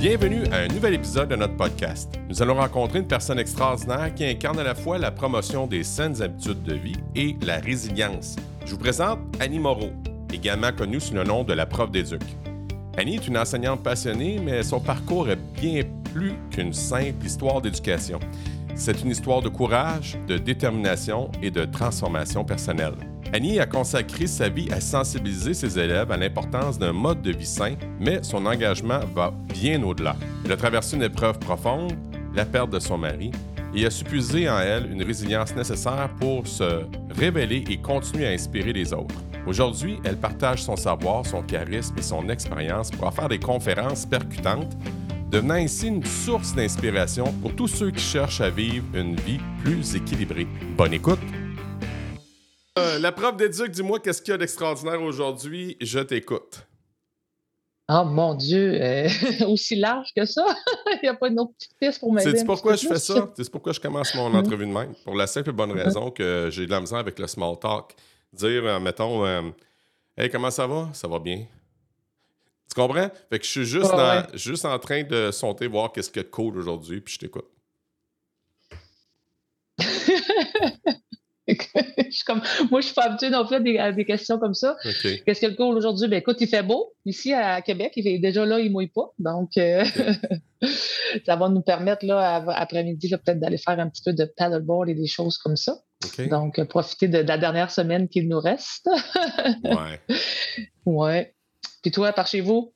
Bienvenue à un nouvel épisode de notre podcast. Nous allons rencontrer une personne extraordinaire qui incarne à la fois la promotion des saines habitudes de vie et la résilience. Je vous présente Annie Moreau, également connue sous le nom de la prof d'éduc. Annie est une enseignante passionnée, mais son parcours est bien plus qu'une simple histoire d'éducation. C'est une histoire de courage, de détermination et de transformation personnelle. Annie a consacré sa vie à sensibiliser ses élèves à l'importance d'un mode de vie sain, mais son engagement va bien au-delà. Elle a traversé une épreuve profonde, la perte de son mari, et a supposé en elle une résilience nécessaire pour se révéler et continuer à inspirer les autres. Aujourd'hui, elle partage son savoir, son charisme et son expérience pour faire des conférences percutantes, devenant ainsi une source d'inspiration pour tous ceux qui cherchent à vivre une vie plus équilibrée. Bonne écoute! Euh, la prof d'éduc, dis-moi qu'est-ce qu'il y a d'extraordinaire aujourd'hui? Je t'écoute. Oh mon Dieu, euh, aussi large que ça. Il n'y a pas une autre petite piste pour m'aider. C'est pourquoi je fais ça? C'est pourquoi je commence mon entrevue de même? Pour la simple et bonne raison que j'ai de la misère avec le small talk. Dire, euh, mettons, Hey, comment ça va? Ça va bien. Tu comprends? Fait que je suis juste, juste en train de sauter voir qu'est-ce que cool aujourd'hui, puis je t'écoute. je suis comme, moi, je suis pas habituée non plus à des, questions comme ça. Qu'est-ce que le cours aujourd'hui? Ben, écoute, il fait beau. Ici, à Québec, il fait, déjà là, il ne mouille pas. Donc, euh, ça va nous permettre, là, après-midi, peut-être d'aller faire un petit peu de paddleboard et des choses comme ça. Donc, euh, profiter de, la dernière semaine qu'il nous reste. ouais. Ouais. Puis toi, par chez vous?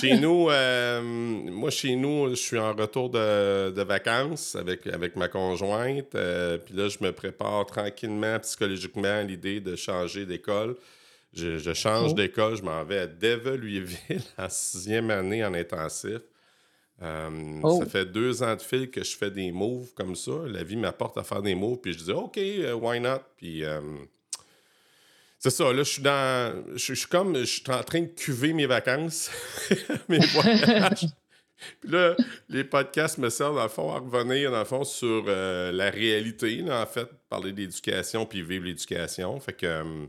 Chez nous, euh, moi, chez nous, je suis en retour de, vacances avec, avec ma conjointe. Euh, puis là, je me prépare tranquillement, psychologiquement, à l'idée de changer d'école. Je, change oh. d'école, je m'en vais à Deville, en sixième année en intensif. Euh, oh. Ça fait deux ans de fil que je fais des moves comme ça. La vie m'apporte à faire des moves, puis je dis OK, why not? Puis c'est ça, là, je suis dans. Je, suis comme. Je suis en train de cuver mes vacances, mes voyages. Puis là, les podcasts me servent, dans le fond, à revenir, dans fond, sur euh, la réalité, en fait, parler d'éducation puis vivre l'éducation. Fait que euh,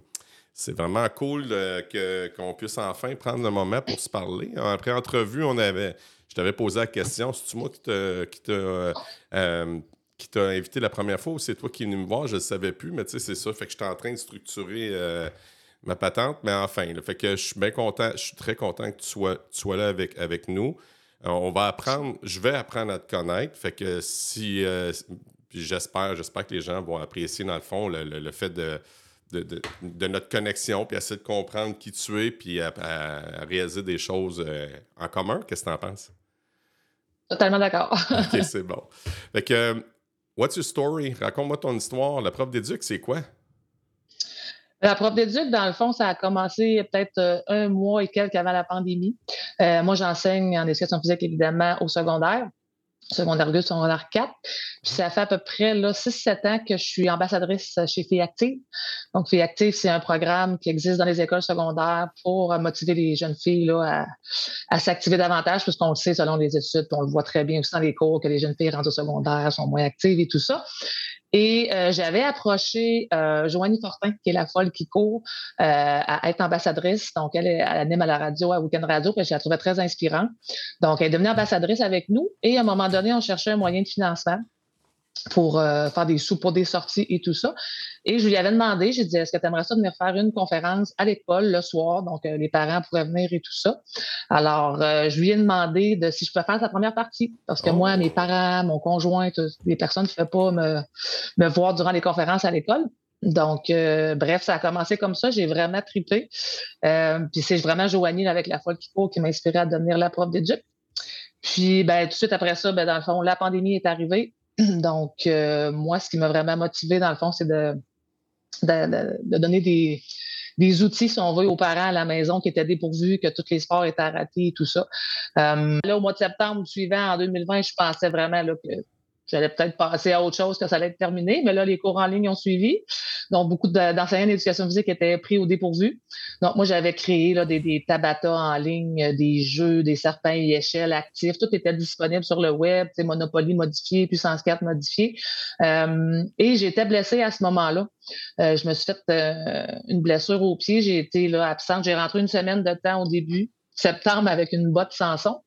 c'est vraiment cool que, qu'on puisse enfin prendre le moment pour se parler. Après entrevue, on avait. Je t'avais posé la question, c'est-tu moi qui t'a, qui euh, qui t'a invité la première fois ou c'est toi qui es venu me voir, je ne savais plus, mais tu sais, c'est ça. Fait que j'étais en train de structurer euh, ma patente, mais enfin, fait que je suis bien content, je suis très content que tu sois, sois là avec, avec nous. Euh, on va apprendre, je vais apprendre à te connaître. Fait que si, euh, puis j'espère, j'espère que les gens vont apprécier dans le fond le, fait de, de, notre connexion, puis essayer de comprendre qui tu es, puis à, réaliser des choses en commun. Qu'est-ce que tu en penses? Totalement d'accord. OK, c'est bon. Fait que What's your story? Raconte-moi ton histoire. La prof d'éduc, c'est quoi? La prof d'éduc, dans le fond, ça a commencé peut-être euh, un mois et quelques avant la pandémie. Euh, moi, j'enseigne en éducation physique, évidemment, au secondaire secondaire 2, secondaire 4. Puis ça fait à peu près 6-7 ans que je suis ambassadrice chez Filles Active. Donc, Filles Active, c'est un programme qui existe dans les écoles secondaires pour motiver les jeunes filles là, à, s'activer davantage, puisqu'on le sait selon les études, on le voit très bien aussi dans les cours que les jeunes filles rentrent au secondaire, sont moins actives et tout ça. Et euh, j'avais approché euh, Joanie Fortin, qui est la folle qui court, euh, à être ambassadrice. Donc, elle, elle anime à la radio, à Weekend Radio, que je la trouvais très inspirante. Donc, elle est devenue ambassadrice avec nous. Et à un moment donné, on cherchait un moyen de financement pour euh, faire des sous pour des sorties et tout ça. Et je lui avais demandé, j'ai dit, est-ce que tu aimerais ça venir faire une conférence à l'école le soir? Donc, euh, les parents pourraient venir et tout ça. Alors, euh, je lui ai demandé de si je pouvais faire sa première partie. Parce que moi, oh. mes parents, mon conjoint, les personnes ne pouvaient pas me, me voir durant les conférences à l'école. Donc, bref, ça a commencé comme ça. J'ai vraiment trippé. puis c'est vraiment Joanie avec la folle qui faut qui m'a inspiré à devenir la prof d'éduc. Puis, ben, tout de suite après ça, ben, dans le fond, la pandémie est arrivée. Donc, euh, moi, ce qui m'a vraiment motivé, dans le fond, c'est de, donner des, outils, si on veut, aux parents à la maison qui étaient dépourvus, que tous les sports étaient arrêtés et tout ça. Euh, là, au mois de septembre suivant, en 2020, je pensais vraiment là, que J'allais peut-être passer à autre chose que ça allait être terminé, mais là, les cours en ligne ont suivi. Donc, beaucoup d'enseignants d'éducation physique étaient pris au dépourvu. Donc, moi, j'avais créé là, des, des tabatas en ligne, des jeux, des serpents et échelles actifs. Tout était disponible sur le web, Monopoly modifié, Puissance 4 modifié. Euh, et j'étais blessée à ce moment-là. Euh, je me suis fait euh, une blessure au pied. J'ai été là, absente. J'ai rentré une semaine de temps au début, septembre, avec une botte sans son.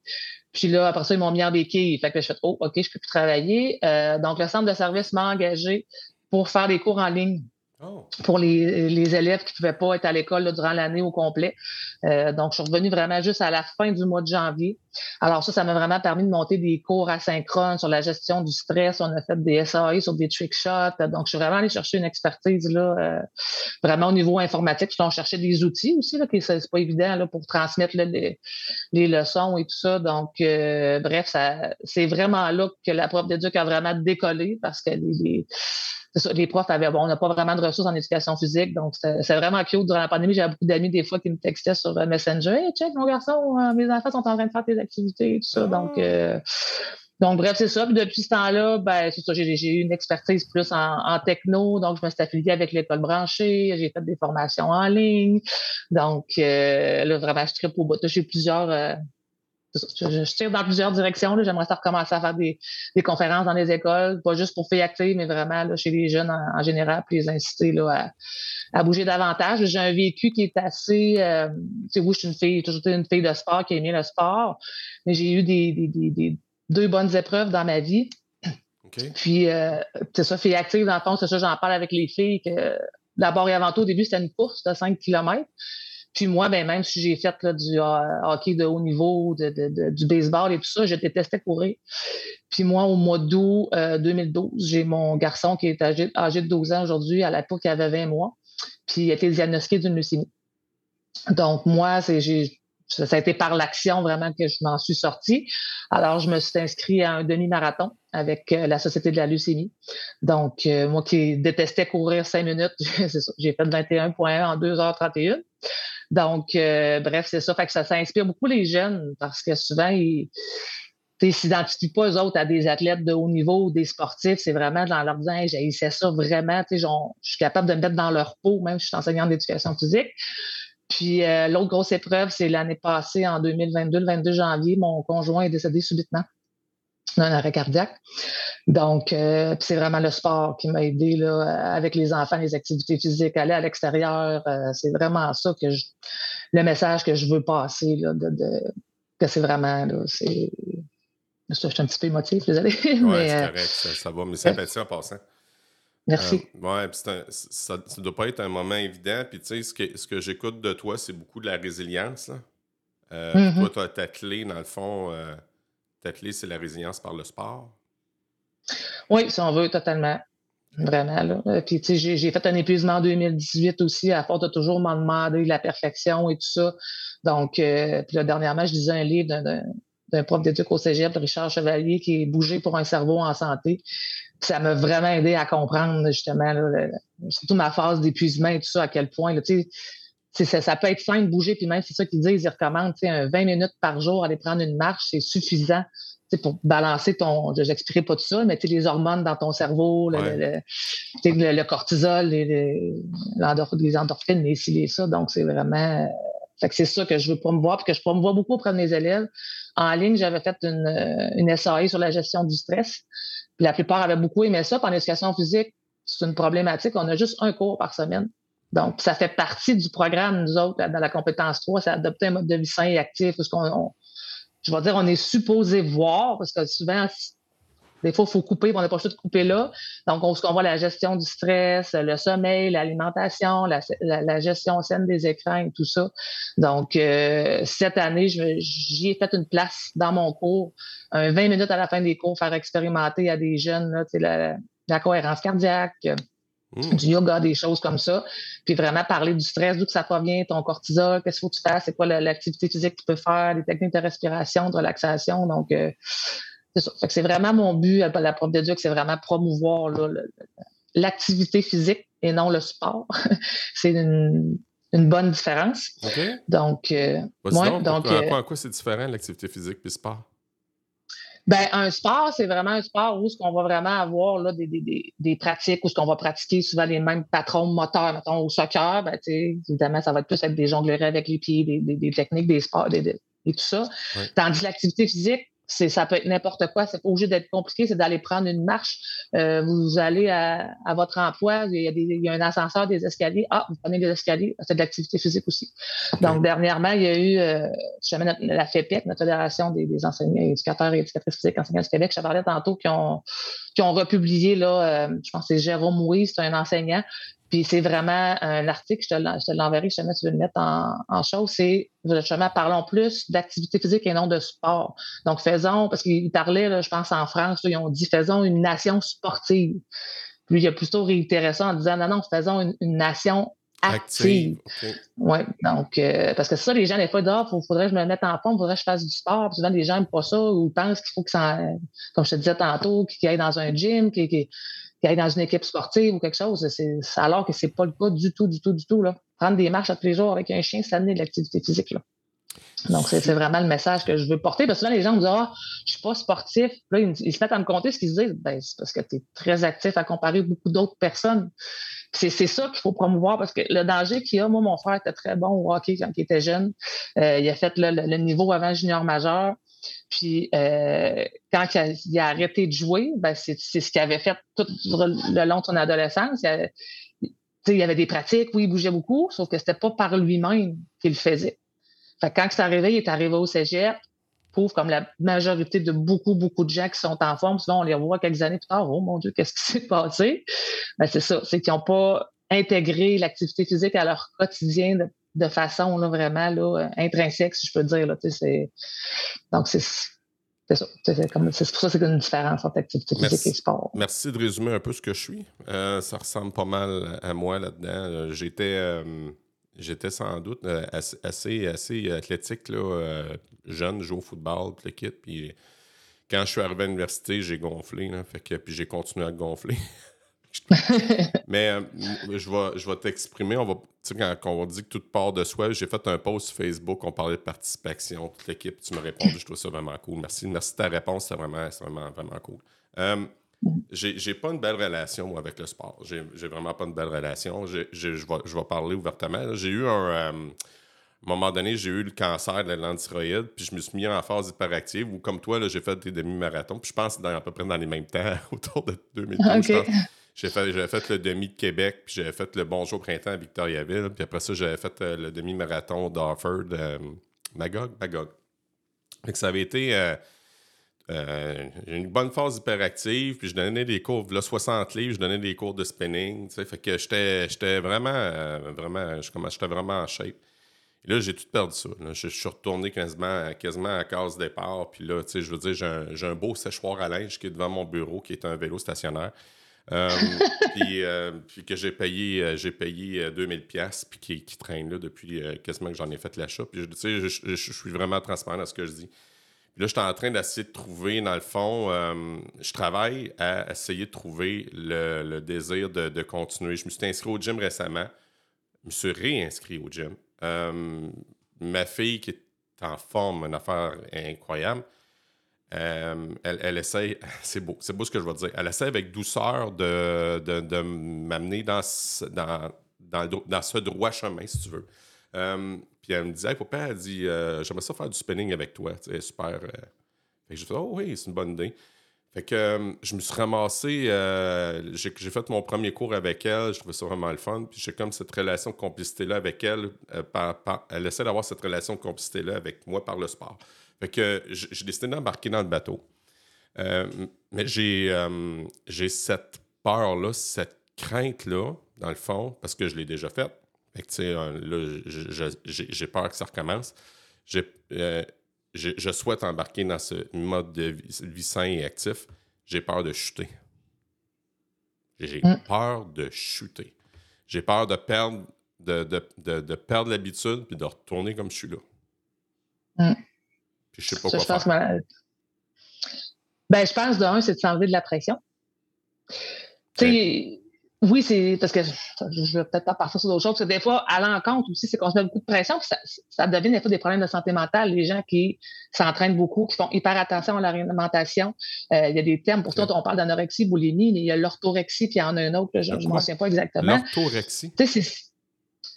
Puis là, après ça, ils m'ont mis en béquille. Fait que je fais Oh, OK, je peux plus travailler. Euh, donc, le centre de service m'a engagé pour faire des cours en ligne Oh. pour les, les, élèves qui ne pouvaient pas être à l'école durant l'année au complet. Euh, donc, je suis revenue vraiment juste à la fin du mois de janvier. Alors ça, ça m'a vraiment permis de monter des cours asynchrones sur la gestion du stress. On a fait des SAE sur des trick shots. Donc, je suis vraiment allée chercher une expertise là, euh, vraiment au niveau informatique. Puis on cherchait des outils aussi, là, qui c'est pas évident pour transmettre les, les, leçons et tout ça. Donc, euh, bref, c'est vraiment là que la prof d'éduc a vraiment décollé parce que les les profs avaient, bon, on n'a pas vraiment de ressources en éducation physique, donc c'est vraiment cute. Durant la pandémie, j'avais beaucoup d'amis des fois qui me textaient sur euh, Messenger. Hey, check, mon garçon, mes enfants sont en train de faire tes activités, tout ça. Donc, ah. euh, donc, bref, c'est ça. Puis depuis ce temps-là, ben, c'est ça, j'ai eu une expertise plus en, techno. Donc, je me suis affiliée avec l'école branchée. J'ai fait des formations en ligne. Donc, là, vraiment, je tripe au bout. J'ai plusieurs, je, tire dans plusieurs directions. J'aimerais ça recommencer à faire des, conférences dans les écoles, pas juste pour faire active, mais vraiment chez les jeunes en, général, puis les inciter là, à, bouger davantage. J'ai un vécu qui est assez. Euh, tu sais, oui, je suis une fille, toujours une fille de sport qui a aimé le sport, mais j'ai eu des, deux bonnes épreuves dans ma vie. Puis, euh, c'est ça, fille active, dans le fond, c'est ça, j'en parle avec les filles que d'abord et avant tout, au début, c'était une course de 5 km. Puis moi, ben, même si j'ai fait là, du euh, hockey de haut niveau, de, du baseball et tout ça, je détestais courir. Puis moi, au mois d'août 2012, euh, j'ai mon garçon qui est âgé, de 12 ans aujourd'hui, à l'époque, il avait 20 mois, puis il a été diagnostiqué d'une leucémie. Donc moi, c'est, j'ai, ça a été par l'action vraiment que je m'en suis sortie. Alors, je me suis inscrit à un demi-marathon avec euh, la Société de la leucémie. Donc, moi qui détestais courir cinq minutes, j'ai fait 21.1 en 2h31. Donc, euh, bref, c'est ça. Fait que ça, inspire beaucoup les jeunes parce que souvent, ils ne s'identifient pas eux autres à des athlètes de haut niveau des sportifs. C'est vraiment dans leur disant, j'ai ça vraiment. Je suis capable de me mettre dans leur peau, même si je suis enseignante d'éducation physique. Puis euh, l'autre grosse épreuve, c'est l'année passée, en 2022, le 22 janvier, mon conjoint est décédé subitement d'un arrêt cardiaque. Donc, euh, c'est vraiment le sport qui m'a aidé là, avec les enfants, les activités physiques, aller à l'extérieur. Euh, c'est vraiment ça que je, le message que je veux passer, là, de, que c'est vraiment, là, c'est, je suis un petit peu émotif, désolé. Oui, c'est euh, correct, ça, va, mais sympathie en passant. Merci. oui, ça ne doit pas être un moment évident. Puis, tu sais, ce que, ce que j'écoute de toi, c'est beaucoup de la résilience. Là. Mm-hmm. Toi, tu as ta clé, dans le fond ta clé, c'est la résilience par le sport? Oui, si on veut, totalement. Vraiment. Euh, puis, tu sais, j'ai fait un épuisement en 2018 aussi, à force de toujours m'en demander la perfection et tout ça. Donc, euh, puis là, dernièrement, je lisais un livre d'un prof d'éduc au cégep, Richard Chevalier, qui est bougé pour un cerveau en santé. ça m'a vraiment aidé à comprendre, justement, surtout ma phase d'épuisement et tout ça, à quel point, ça, peut être simple, bouger, puis même c'est ça qu'ils disent, ils recommandent 20 minutes par jour, aller prendre une marche, c'est suffisant pour balancer ton. Je n'expliquerai pas tout ça, mais les hormones dans ton cerveau, le, cortisol, les, les, endorphines, les ci, les ça. Donc, c'est vraiment. c'est ça que je veux promouvoir, puis que je promouvois beaucoup auprès de mes élèves. En ligne, j'avais fait une, une SAE sur la gestion du stress. Puis la plupart avaient beaucoup aimé ça. Puis en éducation physique, c'est une problématique. On a juste un cours par semaine. Donc, ça fait partie du programme, nous autres, dans la compétence 3, c'est adopter un mode de vie sain et actif. Parce qu'on, je vais dire, on est supposé voir, parce que souvent, des fois, il faut couper, on n'a pas choix de couper là. Donc, on, voit la gestion du stress, le sommeil, l'alimentation, la, gestion saine des écrans et tout ça. Donc, euh, cette année, j'y ai fait une place dans mon cours, un 20 minutes à la fin des cours, faire expérimenter à des jeunes là, la cohérence cardiaque, Mmh. du yoga, des choses comme ça. Puis vraiment parler du stress, d'où que ça provient, ton cortisol, qu'est-ce qu'il faut que tu fasses, c'est quoi l'activité physique que tu peux faire, les techniques de respiration, de relaxation. Donc, euh, c'est ça. c'est vraiment mon but, la prof d'éduc, c'est vraiment promouvoir l'activité physique et non le sport. c'est une, bonne différence. Donc, euh, donc, euh, à quoi c'est différent l'activité physique et le sport? Ben, un sport, c'est vraiment un sport où ce qu'on va vraiment avoir là, des, des, des pratiques, où ce qu'on va pratiquer souvent les mêmes patrons moteurs. Mettons, au soccer, ben, évidemment, ça va être plus avec des jongleries avec les pieds, des, des techniques, des sports, et tout ça. Tandis que l'activité physique, ça peut être n'importe quoi. C'est pas obligé d'être compliqué. C'est d'aller prendre une marche. Euh, vous allez à, votre emploi. Il y, a il y, a un ascenseur, des escaliers. Ah, vous prenez des escaliers. C'est de l'activité physique aussi. Donc, dernièrement, il y a eu euh, jamais la FEPEC, notre Fédération des, enseignants, éducateurs et éducatrices physiques enseignants du Québec. Je parlais tantôt qui ont, qui ont republié, là, euh, je pense que c'est Jérôme Mouy, c'est un enseignant, puis c'est vraiment un article, je te l'enverrai, je te tu veux le mettre en, en chose, c'est justement parlons plus d'activité physique et non de sport. Donc faisons, parce qu'il parlait, je pense en France, ils ont dit faisons une nation sportive. Puis il a plutôt réitéré ça en disant non, non, faisons une, nation active. Oui, donc, euh, parce que ça, les gens, des fois, disent, il ah, faudrait que je me mette en forme, faudrait que je fasse du sport. Puis souvent, les gens n'aiment pas ça ou pensent qu'il faut que ça, comme je te disais tantôt, qu'ils aillent dans un gym, qu'ils qui aille dans une équipe sportive ou quelque chose. Alors que c'est pas le cas du tout, du tout, du tout. Là. Prendre des marches à tous les jours avec un chien, ça amener de l'activité physique. Là. Donc, c'est, vraiment le message que je veux porter. Parce que souvent, les gens me disent Ah, je suis pas sportif. Là, ils, se mettent à me compter ce qu'ils se disent. Ben, c'est parce que tu es très actif à comparer beaucoup d'autres personnes. C'est, ça qu'il faut promouvoir parce que le danger qu'il y a, moi, mon frère était très bon au hockey quand il était jeune. Euh, il a fait le, le, niveau avant junior majeur. Puis euh, quand il a, arrêté de jouer, ben c'est ce qu'il avait fait tout le long de son adolescence. Il, il y avait des pratiques, oui, il bougeait beaucoup, sauf que c'était pas par lui-même qu'il le faisait. Fait quand c'est arrivé, il est arrivé au cégep, prouve comme la majorité de beaucoup, beaucoup de gens qui sont en forme, souvent on les revoit quelques années plus tard, oh mon Dieu, qu'est-ce qui s'est passé? Ben, c'est ça, c'est qu'ils n'ont pas intégré l'activité physique à leur quotidien de de façon là, vraiment là, intrinsèque, si je peux dire. Là, donc, c'est ça. C'est pour ça que c'est une différence entre activité physique et sport. Merci de résumer un peu ce que je suis. Euh, ça ressemble pas mal à moi là-dedans. Euh, j'étais, euh, j'étais sans doute assez, assez, athlétique, là, jeune, joué au football, le kit. Puis quand je suis arrivé à l'université, j'ai gonflé. fait que, puis j'ai continué à gonfler. Mais euh, je vais, je vais t'exprimer. On va, quand, quand, on dit que tout part de soi, j'ai fait un post sur Facebook, on parlait de participation, toute l'équipe, tu m'as répondu, je trouve ça vraiment cool. Merci, merci de ta réponse, c'est vraiment, vraiment, vraiment cool. J'ai pas une belle relation moi, avec le sport. J'ai vraiment pas une belle relation. Je vais parler ouvertement. J'ai eu un. Euh, à un moment donné, j'ai eu le cancer de la thyroïde, puis je me suis mis en phase hyperactive, ou comme toi, j'ai fait des demi-marathons, puis je pense dans, à peu près dans les mêmes temps, autour de 2012. J'ai fait, fait le demi de Québec, puis j'avais fait le Bonjour Printemps à Victoriaville, puis après ça, j'avais fait euh, le demi-marathon d'Offord, euh, Magog, Magog. Fait que ça avait été euh, une bonne phase hyperactive, puis je donnais des cours, là, 60 livres, je donnais des cours de spinning, tu sais, fait que j'étais vraiment, vraiment, j'étais vraiment en shape. Et là, j'ai tout perdu ça. Je, suis retourné quasiment, quasiment à case départ. Puis là, tu sais, je veux dire, j'ai un, un, beau séchoir à linge qui est devant mon bureau, qui est un vélo stationnaire. Euh, euh, puis, que j'ai payé, euh, j'ai payé 2000 pièces puis qui, qui, traîne là depuis quasiment que j'en ai fait l'achat. Puis je, je, je, suis vraiment transparent dans ce que je dis. Là, je suis en train d'essayer de trouver, dans le fond, je travaille à essayer de trouver le, désir de, continuer. Je me suis inscrit au gym récemment. Je me suis réinscrit au gym. ma fille qui est en forme, une affaire incroyable. Euh, elle, elle, essaie, c'est beau, c'est beau ce que je vais dire, elle essaie avec douceur de, de, m'amener dans, dans, dans, ce droit chemin, si tu veux. Euh, puis elle me disait, faut pas, elle dit, euh, j'aimerais ça faire du spinning avec toi, c'est super. Fait que j'ai fait, oh oui, c'est une bonne idée. Fait que je me suis ramassé, j'ai fait mon premier cours avec elle, je trouvais ça vraiment le fun. Puis j'ai comme cette relation de complicité-là avec elle. elle essaie d'avoir cette relation de complicité-là avec moi par le sport. Fait que j'ai décidé d'embarquer dans le bateau. Euh, mais euh, j'ai cette peur-là, cette crainte-là, dans le fond, parce que je l'ai déjà faite. Fait que, tu sais, euh, là, j'ai peur que ça recommence. je souhaite embarquer dans ce mode de vie, sain et actif. J'ai peur de chuter. J'ai mm. peur de chuter. J'ai peur de perdre de, de, perdre l'habitude puis de retourner comme je suis là. Mm. Puis je sais pas quoi faire. Pense ben, je pense, d'un, c'est de s'enlever de la pression. Tu sais, oui, c'est parce que je ne vais peut-être pas partir sur d'autres choses, parce que des fois, à l'encontre aussi, c'est qu'on se met beaucoup de pression, puis ça, ça, devient des fois des problèmes de santé mentale. Les gens qui s'entraînent beaucoup, qui font hyper attention à l'alimentation. Euh, il y a des termes, pour toi, on parle d'anorexie, boulimie, mais il y a l'orthorexie, puis il y en a un autre, je ne me souviens pas exactement. L'orthorexie? Tu sais,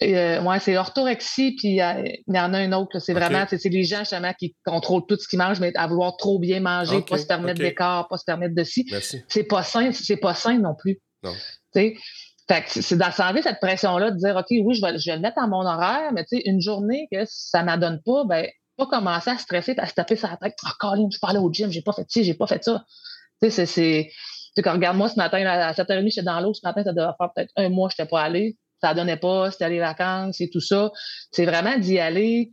Euh, ouais, c'est orthorexie, puis il y en a un autre. C'est vraiment, c'est les gens justement qui contrôlent tout ce qu'ils mangent, mais à vouloir trop bien manger, pas se permettre d'écart, pas se permettre de ci. C'est pas sain, c'est pas sain non plus. Non. C'est d'enlever cette pression-là de dire OK, oui, je vais, je le mettre à mon horaire, mais tu sais, une journée que ça m'adonne pas, ben, pas commencer à stresser, à se taper sur la tête. Oh, Colin, je parlais au gym, j'ai pas fait ci, j'ai pas fait ça. Tu sais, c'est. Tu sais, regarde-moi ce matin, à 7h30, j'étais dans l'eau. Ce matin, ça devait faire peut-être un mois, je n'étais pas allé. Ça donnait pas, c'était les vacances et tout ça. C'est vraiment d'y aller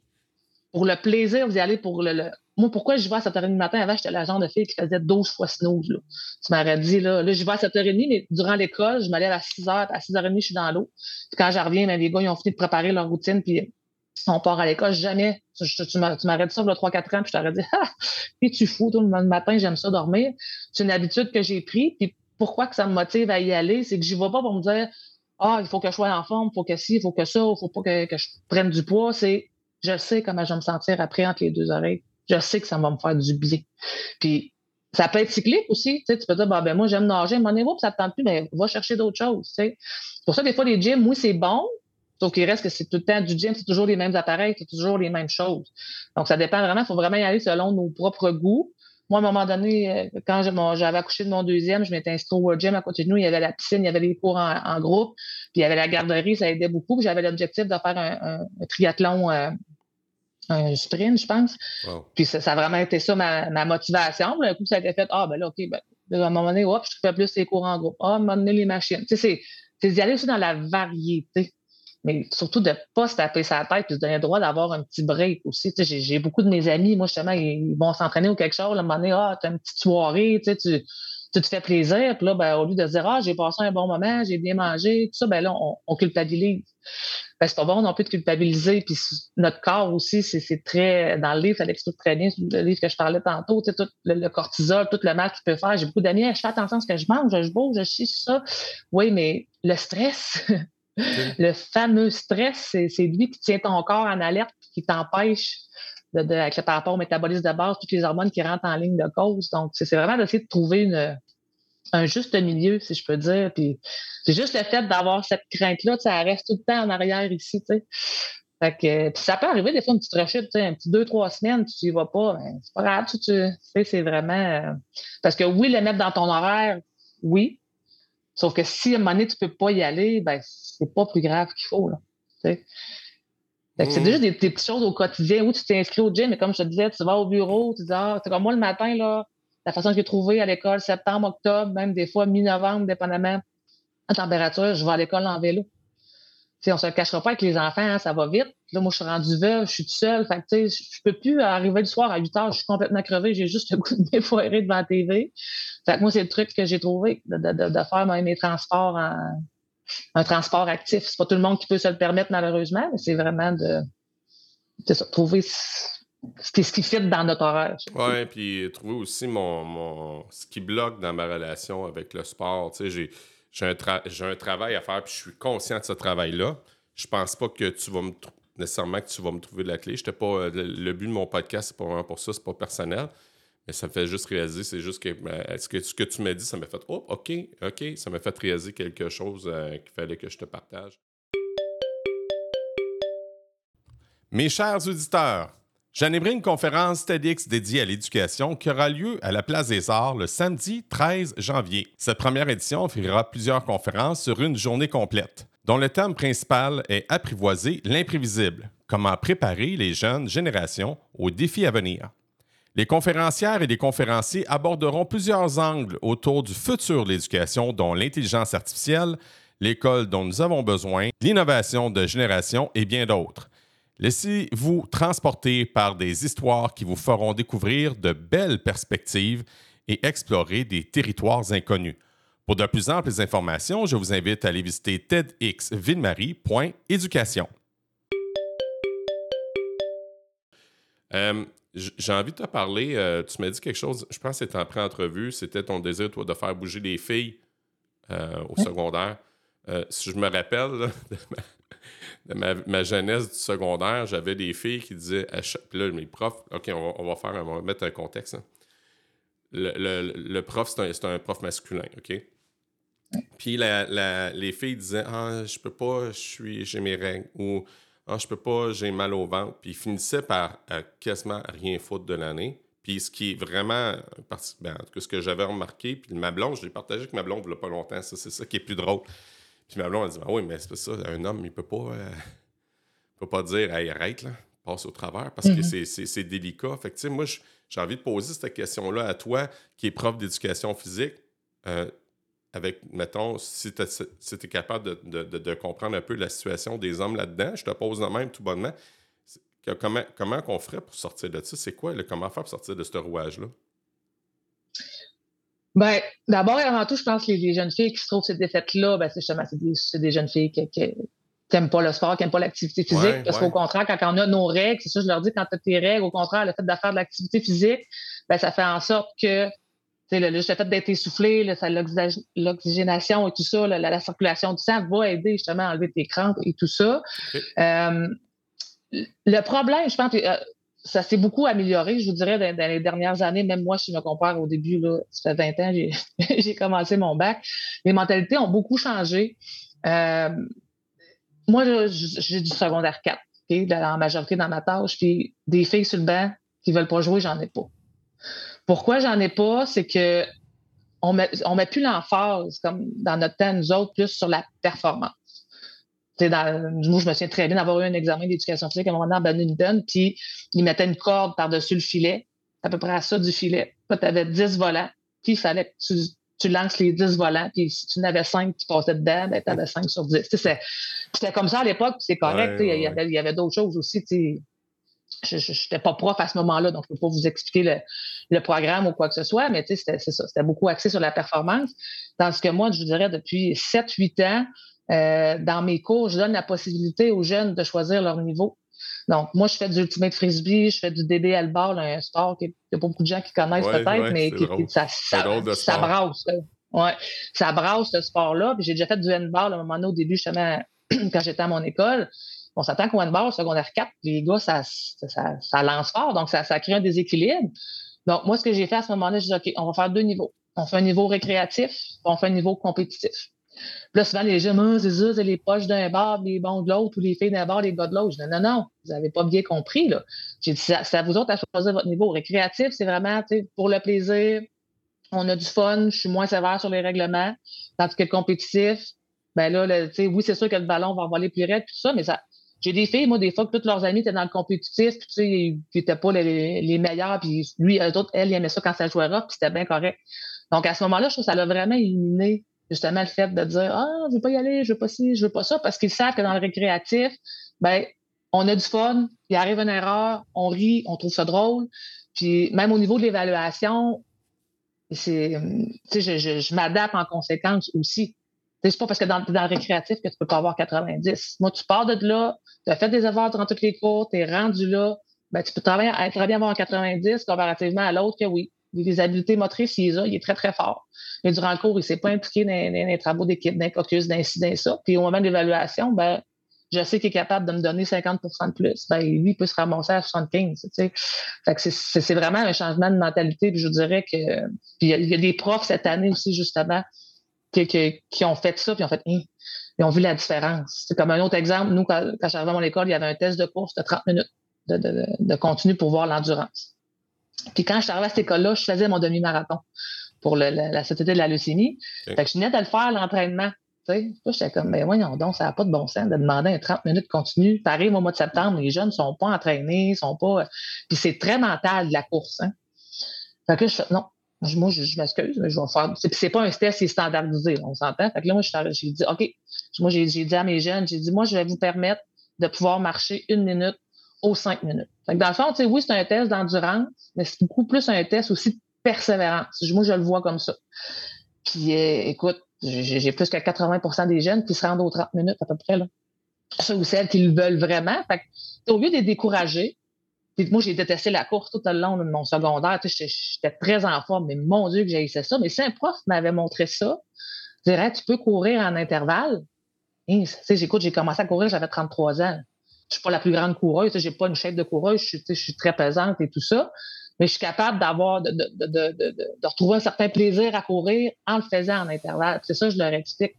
pour le plaisir, d'y aller pour le, Moi, pourquoi je vais à 7h30 du matin? Avant, j'étais la genre de fille qui faisait 12 fois snooze. Là. Tu m'aurais dit, là, là je vais à 7h30, mais durant l'école, je m'allais à 6h. À 6h30, je suis dans l'eau. Puis quand je reviens, ben, les gars, ils ont fini de préparer leur routine, puis on part à l'école. Jamais. Tu, m'aurais dit ça il y a 3-4 ans, puis je t'aurais dit, ah, et tu fous, tout le matin, j'aime ça dormir. C'est une habitude que j'ai prise. Puis pourquoi que ça me motive à y aller? C'est que je vais pas pour me dire, ah, il faut que je sois en forme, il faut que ci, il faut que ça, il faut pas que, je prenne du poids. C'est, je sais comment je vais me sentir après entre les deux oreilles. Je sais que ça va me faire du bien. Puis, ça peut être cyclique aussi. Tu, sais, tu peux dire, bah, ben, moi, j'aime nager, mon niveau, ça ne te tente plus, mais va chercher d'autres choses. C'est pour ça, des fois, les gyms, oui, c'est bon, Sauf qu'il reste que c'est tout le temps du gym, c'est toujours les mêmes appareils, c'est toujours les mêmes choses. Donc, ça dépend vraiment, il faut vraiment y aller selon nos propres goûts. Moi, à un moment donné, euh, quand j'avais accouché de mon deuxième, je m'étais inscrit au gym à côté de nous. Il y avait la piscine, il y avait les cours en, groupe, puis il y avait la garderie, ça aidait beaucoup. J'avais l'objectif de faire un, triathlon, euh, un sprint, je pense. Puis ça, a vraiment été ça ma, motivation. Un coup, ça a été fait, ah, ben là, OK, ben, à un moment donné, hop, je fais plus les cours en groupe. Ah, à un moment donné, les machines. Tu sais, c'est d'y aller aussi dans la variété mais surtout de ne pas se taper sa tête et se donner le droit d'avoir un petit break aussi. j'ai beaucoup de mes amis, moi, justement, ils, vont s'entraîner ou quelque chose. À un moment donné, ah, tu as une petite soirée, tu, tu te fais plaisir. Puis là, ben, au lieu de se dire, ah, j'ai passé un bon moment, j'ai bien mangé, tout ça, ben là, on, culpabilise. Ben, c'est pas bon non plus de culpabiliser. Puis notre corps aussi, c'est très. Dans le livre, ça l'explique très bien, le livre que je parlais tantôt, tu sais, tout le, cortisol, tout le mal qu'il peut faire. J'ai beaucoup d'amis, je fais attention à ce que je mange, je bouge, je chie, ça. Oui, mais le stress, Le fameux stress, c'est lui qui tient ton corps en alerte, qui t'empêche de, de, par rapport au métabolisme de base, toutes les hormones qui rentrent en ligne de cause. Donc, c'est vraiment d'essayer de trouver une, un juste milieu, si je peux dire. Puis, c'est juste le fait d'avoir cette crainte-là, ça reste tout le temps en arrière ici, tu sais. Fait que, puis ça peut arriver des fois une petite rechute, un petit deux, trois semaines, tu y vas pas, c'est pas grave, tu, sais, c'est vraiment. Euh, parce que oui, le mettre dans ton horaire, oui. Sauf que si à un moment donné, tu peux pas y aller, ben, c'est pas plus grave qu'il faut. Là, c'est mmh. déjà des, petites choses au quotidien où tu t'es inscrit au gym, mais comme je te disais, tu vas au bureau, tu dis, ah, c'est comme moi le matin, là, la façon que j'ai trouvé à l'école, septembre, octobre, même des fois mi-novembre, dépendamment de la température, je vais à l'école en vélo. on se le cachera pas avec les enfants, hein, ça va vite. Là, moi, je suis rendue veuve, je suis toute seule. Fait que, je peux plus arriver le soir à 8 heures, je suis complètement crevée, j'ai juste le goût de m'effoirer devant la TV. Fait que moi, c'est le truc que j'ai trouvé, de, de, de faire mes transports en, un transport actif. C'est pas tout le monde qui peut se le permettre, malheureusement, mais c'est vraiment de, trouver ce qui, ce qui fit dans notre horaire. Oui, puis trouver aussi mon, ce qui bloque dans ma relation avec le sport. Tu sais, j'ai, un, un travail à faire, puis je suis conscient de ce travail-là. Je pense pas que tu vas me nécessairement que tu vas me trouver de la clé. pas, le, but de mon podcast, c'est pas vraiment pour ça, c'est pas personnel. Mais ça me fait juste réaliser, c'est juste que, ben, ce que que tu m'as dit, ça m'a fait Oh, OK, OK, ça m'a fait réaliser quelque chose euh, qu'il fallait que je te partage. Mes chers auditeurs, j'animerai une conférence TEDx dédiée à l'éducation qui aura lieu à la Place des Arts le samedi 13 janvier. Cette première édition offrira plusieurs conférences sur une journée complète, dont le thème principal est Apprivoiser l'imprévisible, comment préparer les jeunes générations aux défis à venir. Les conférencières et les conférenciers aborderont plusieurs angles autour du futur de l'éducation, dont l'intelligence artificielle, l'école dont nous avons besoin, l'innovation de génération et bien d'autres. Laissez-vous transporter par des histoires qui vous feront découvrir de belles perspectives et explorer des territoires inconnus. Pour de plus amples informations, je vous invite à aller visiter tedxvillemarie.éducation. Euh, j'ai envie de te parler. Euh, tu m'as dit quelque chose, je pense que c'était en pré-entrevue. C'était ton désir, toi, de faire bouger les filles euh, au secondaire. Si je me rappelle ma, jeunesse du secondaire, j'avais des filles qui disaient à Puis là, mes profs, OK, on va, faire, on va mettre un contexte. Le, prof, c'est un, un, prof masculin, OK? Puis les filles disaient Ah, je peux pas, je suis, j'ai mes règles. Ou Ah, je peux pas, j'ai mal au ventre. Puis ils finissaient par quasiment rien foutre de l'année. Puis ce qui est vraiment, ben, ce que j'avais remarqué, puis ma blonde, je l'ai partagé avec ma blonde il n'y a pas longtemps, c'est ça qui est plus drôle. Puis ma blonde a dit Ah oui, mais c'est pas ça, un homme, il peut pas, euh, peut pas dire Hey, arrête, là, passe au travers, parce que mm-hmm. c'est délicat. Fait que, tu sais, moi, j'ai envie de poser cette question-là à toi, qui est prof d'éducation physique. Euh, avec, mettons, si tu es, capable de, comprendre un peu la situation des hommes là-dedans, je te pose la même tout bonnement. comment comment qu'on ferait pour sortir de ça? C'est quoi le comment faire pour sortir de ce rouage-là? Ben, d'abord et avant tout, je pense que les, jeunes filles qui se trouvent ces défaites-là, ben, c'est justement c'est des, jeunes filles qui, n'aiment pas le sport, qui n'aiment pas l'activité physique. parce qu'au contraire, quand on a nos règles, c'est ça, je leur dis, quand tu as tes règles, au contraire, le fait de faire de l'activité physique, ben, ça fait en sorte que le, le, fait d'être essoufflé, l'oxygénation et tout ça, la, circulation du sang va aider justement à enlever tes crampes et tout ça. Euh, le problème, je pense, que euh, ça s'est beaucoup amélioré, je vous dirais, dans, les dernières années. Même moi, si je me compare au début, là, ça fait 20 ans, j'ai commencé mon bac. Les mentalités ont beaucoup changé. Euh, moi, j'ai du secondaire 4, en majorité dans ma tâche. Puis des filles sur le banc qui ne veulent pas jouer, j'en ai pas. Pourquoi j'en ai pas? C'est que on met, on met plus l'emphase, comme dans notre temps, nous autres, plus sur la performance. Dans, moi, je me souviens très bien d'avoir eu un examen d'éducation physique à un moment donné en badminton, puis ils mettaient une corde par-dessus le filet, à peu près à ça du filet. tu avais 10 volants, puis il fallait que tu, tu lances les 10 volants, puis si tu n'avais 5 qui passaient dedans, ben, tu avais 5 sur 10. C'était comme ça à l'époque, c'est correct. Il y avait, avait d'autres choses aussi je n'étais pas prof à ce moment-là, donc je ne peux pas vous expliquer le, programme ou quoi que ce soit, mais c'était ça. C'était beaucoup axé sur la performance. Tandis que moi, je dirais, depuis 7-8 ans, euh, dans mes cours, je donne la possibilité aux jeunes de choisir leur niveau. Donc, moi, je fais du ultimate frisbee, je fais du DD ball, un sport qu'il n'y a pas beaucoup de gens qui connaissent peut-être, mais qui, ça, ça, brasse. Ouais, ça brasse ce sport-là. Puis j'ai déjà fait du handball à un moment donné au début, justement, quand j'étais à mon école on s'attend qu'au handball, secondaire 4, les gars, ça, ça, lance fort, donc ça, ça, crée un déséquilibre. Donc, moi, ce que j'ai fait à ce moment-là, je dis, OK, on va faire deux niveaux. On fait un niveau récréatif, on fait un niveau compétitif. Puis là, souvent, les jeunes, ah, c'est ça, les poches d'un bar, les bons de l'autre, ou les filles d'un bar, les gars de l'autre. Je dis, non, non, vous n'avez pas bien compris, là. J'ai dit, c'est à vous autres à choisir votre niveau. Récréatif, c'est vraiment, pour le plaisir, on a du fun, je suis moins sévère sur les règlements. Tandis que compétitif, ben là, oui, c'est sûr que le ballon va voler plus raide, tout ça, mais ça, j'ai des filles, moi, des fois, que toutes leurs amis étaient dans le compétitif, tu sais, ils n'étaient pas les, meilleurs, puis lui, eux autres, elle, ils aimaient ça quand ça jouait rock, puis c'était bien correct. Donc, à ce moment-là, je trouve que ça l'a vraiment éliminé, justement, le fait de dire, ah, je veux pas y aller, je veux pas ci, je veux pas ça, parce qu'ils savent que dans le récréatif, ben, on a du fun, il arrive une erreur, on rit, on trouve ça drôle. Puis même au niveau de l'évaluation, c'est, je, je, je m'adapte en conséquence aussi. C'est pas parce que dans, dans, le récréatif que tu peux pas avoir 90. Moi, tu pars de là, tu as fait des efforts durant toutes les cours, tu es rendu là, ben, tu peux très bien, très bien avoir 90 comparativement à l'autre que oui. Les habiletés motrices, il, il est très, très fort. Mais durant le cours, il ne s'est pas impliqué dans, les travaux d'équipe, dans les focus, dans ça. Puis au moment de l'évaluation, ben, je sais qu'il est capable de me donner 50% de plus. Ben, lui, il peut se ramasser à 75. Tu sais. Fait que c'est vraiment un changement de mentalité. Puis je dirais que. Puis il y, a des profs cette année aussi, justement, qui, ont fait ça, puis ont fait, hein, ils ont vu la différence. C'est comme un autre exemple. Nous, quand, j'arrivais à mon école, il y avait un test de course de 30 minutes de, de, de continu pour voir l'endurance. Puis quand je suis arrivée à cette école-là, je faisais mon demi-marathon pour le, la, société de la leucémie. Fait que je venais de le faire, l'entraînement. Tu sais, j'étais comme, mais voyons donc, ça n'a pas de bon sens de demander un 30 minutes continu. Pareil, au mois de septembre, les jeunes ne sont pas entraînés, sont pas. Puis c'est très mental de la course. Hein. Fait que je fais, non, moi, je, m'excuse, mais je vais faire. C'est pas un test qui est standardisé, on s'entend. Fait que là, moi, j'ai dit, OK. Moi, j'ai dit à mes jeunes, j'ai dit, moi, je vais vous permettre de pouvoir marcher une minute aux cinq minutes. Dans le fond, oui, c'est un test d'endurance, mais c'est beaucoup plus un test aussi de persévérance. Moi, je le vois comme ça. Puis, euh, écoute, j'ai plus que 80% des jeunes qui se rendent aux 30 minutes à peu près, là. Ceux ou celles qui le veulent vraiment. Fait au lieu de les décourager, moi, j'ai détesté la course tout au long de mon secondaire. J'étais très en forme, mais mon Dieu que j'ai ça. Mais si un prof m'avait montré ça, je dirais, tu peux courir en intervalle. j'écoute, j'ai commencé à courir, j'avais 33 ans. Je suis pas la plus grande coureuse, j'ai pas une chef de coureuse, je suis, très pesante et tout ça. mais je suis capable d'avoir, de, de, retrouver un certain plaisir à courir en le faisant en intervalle. C'est ça, je leur explique.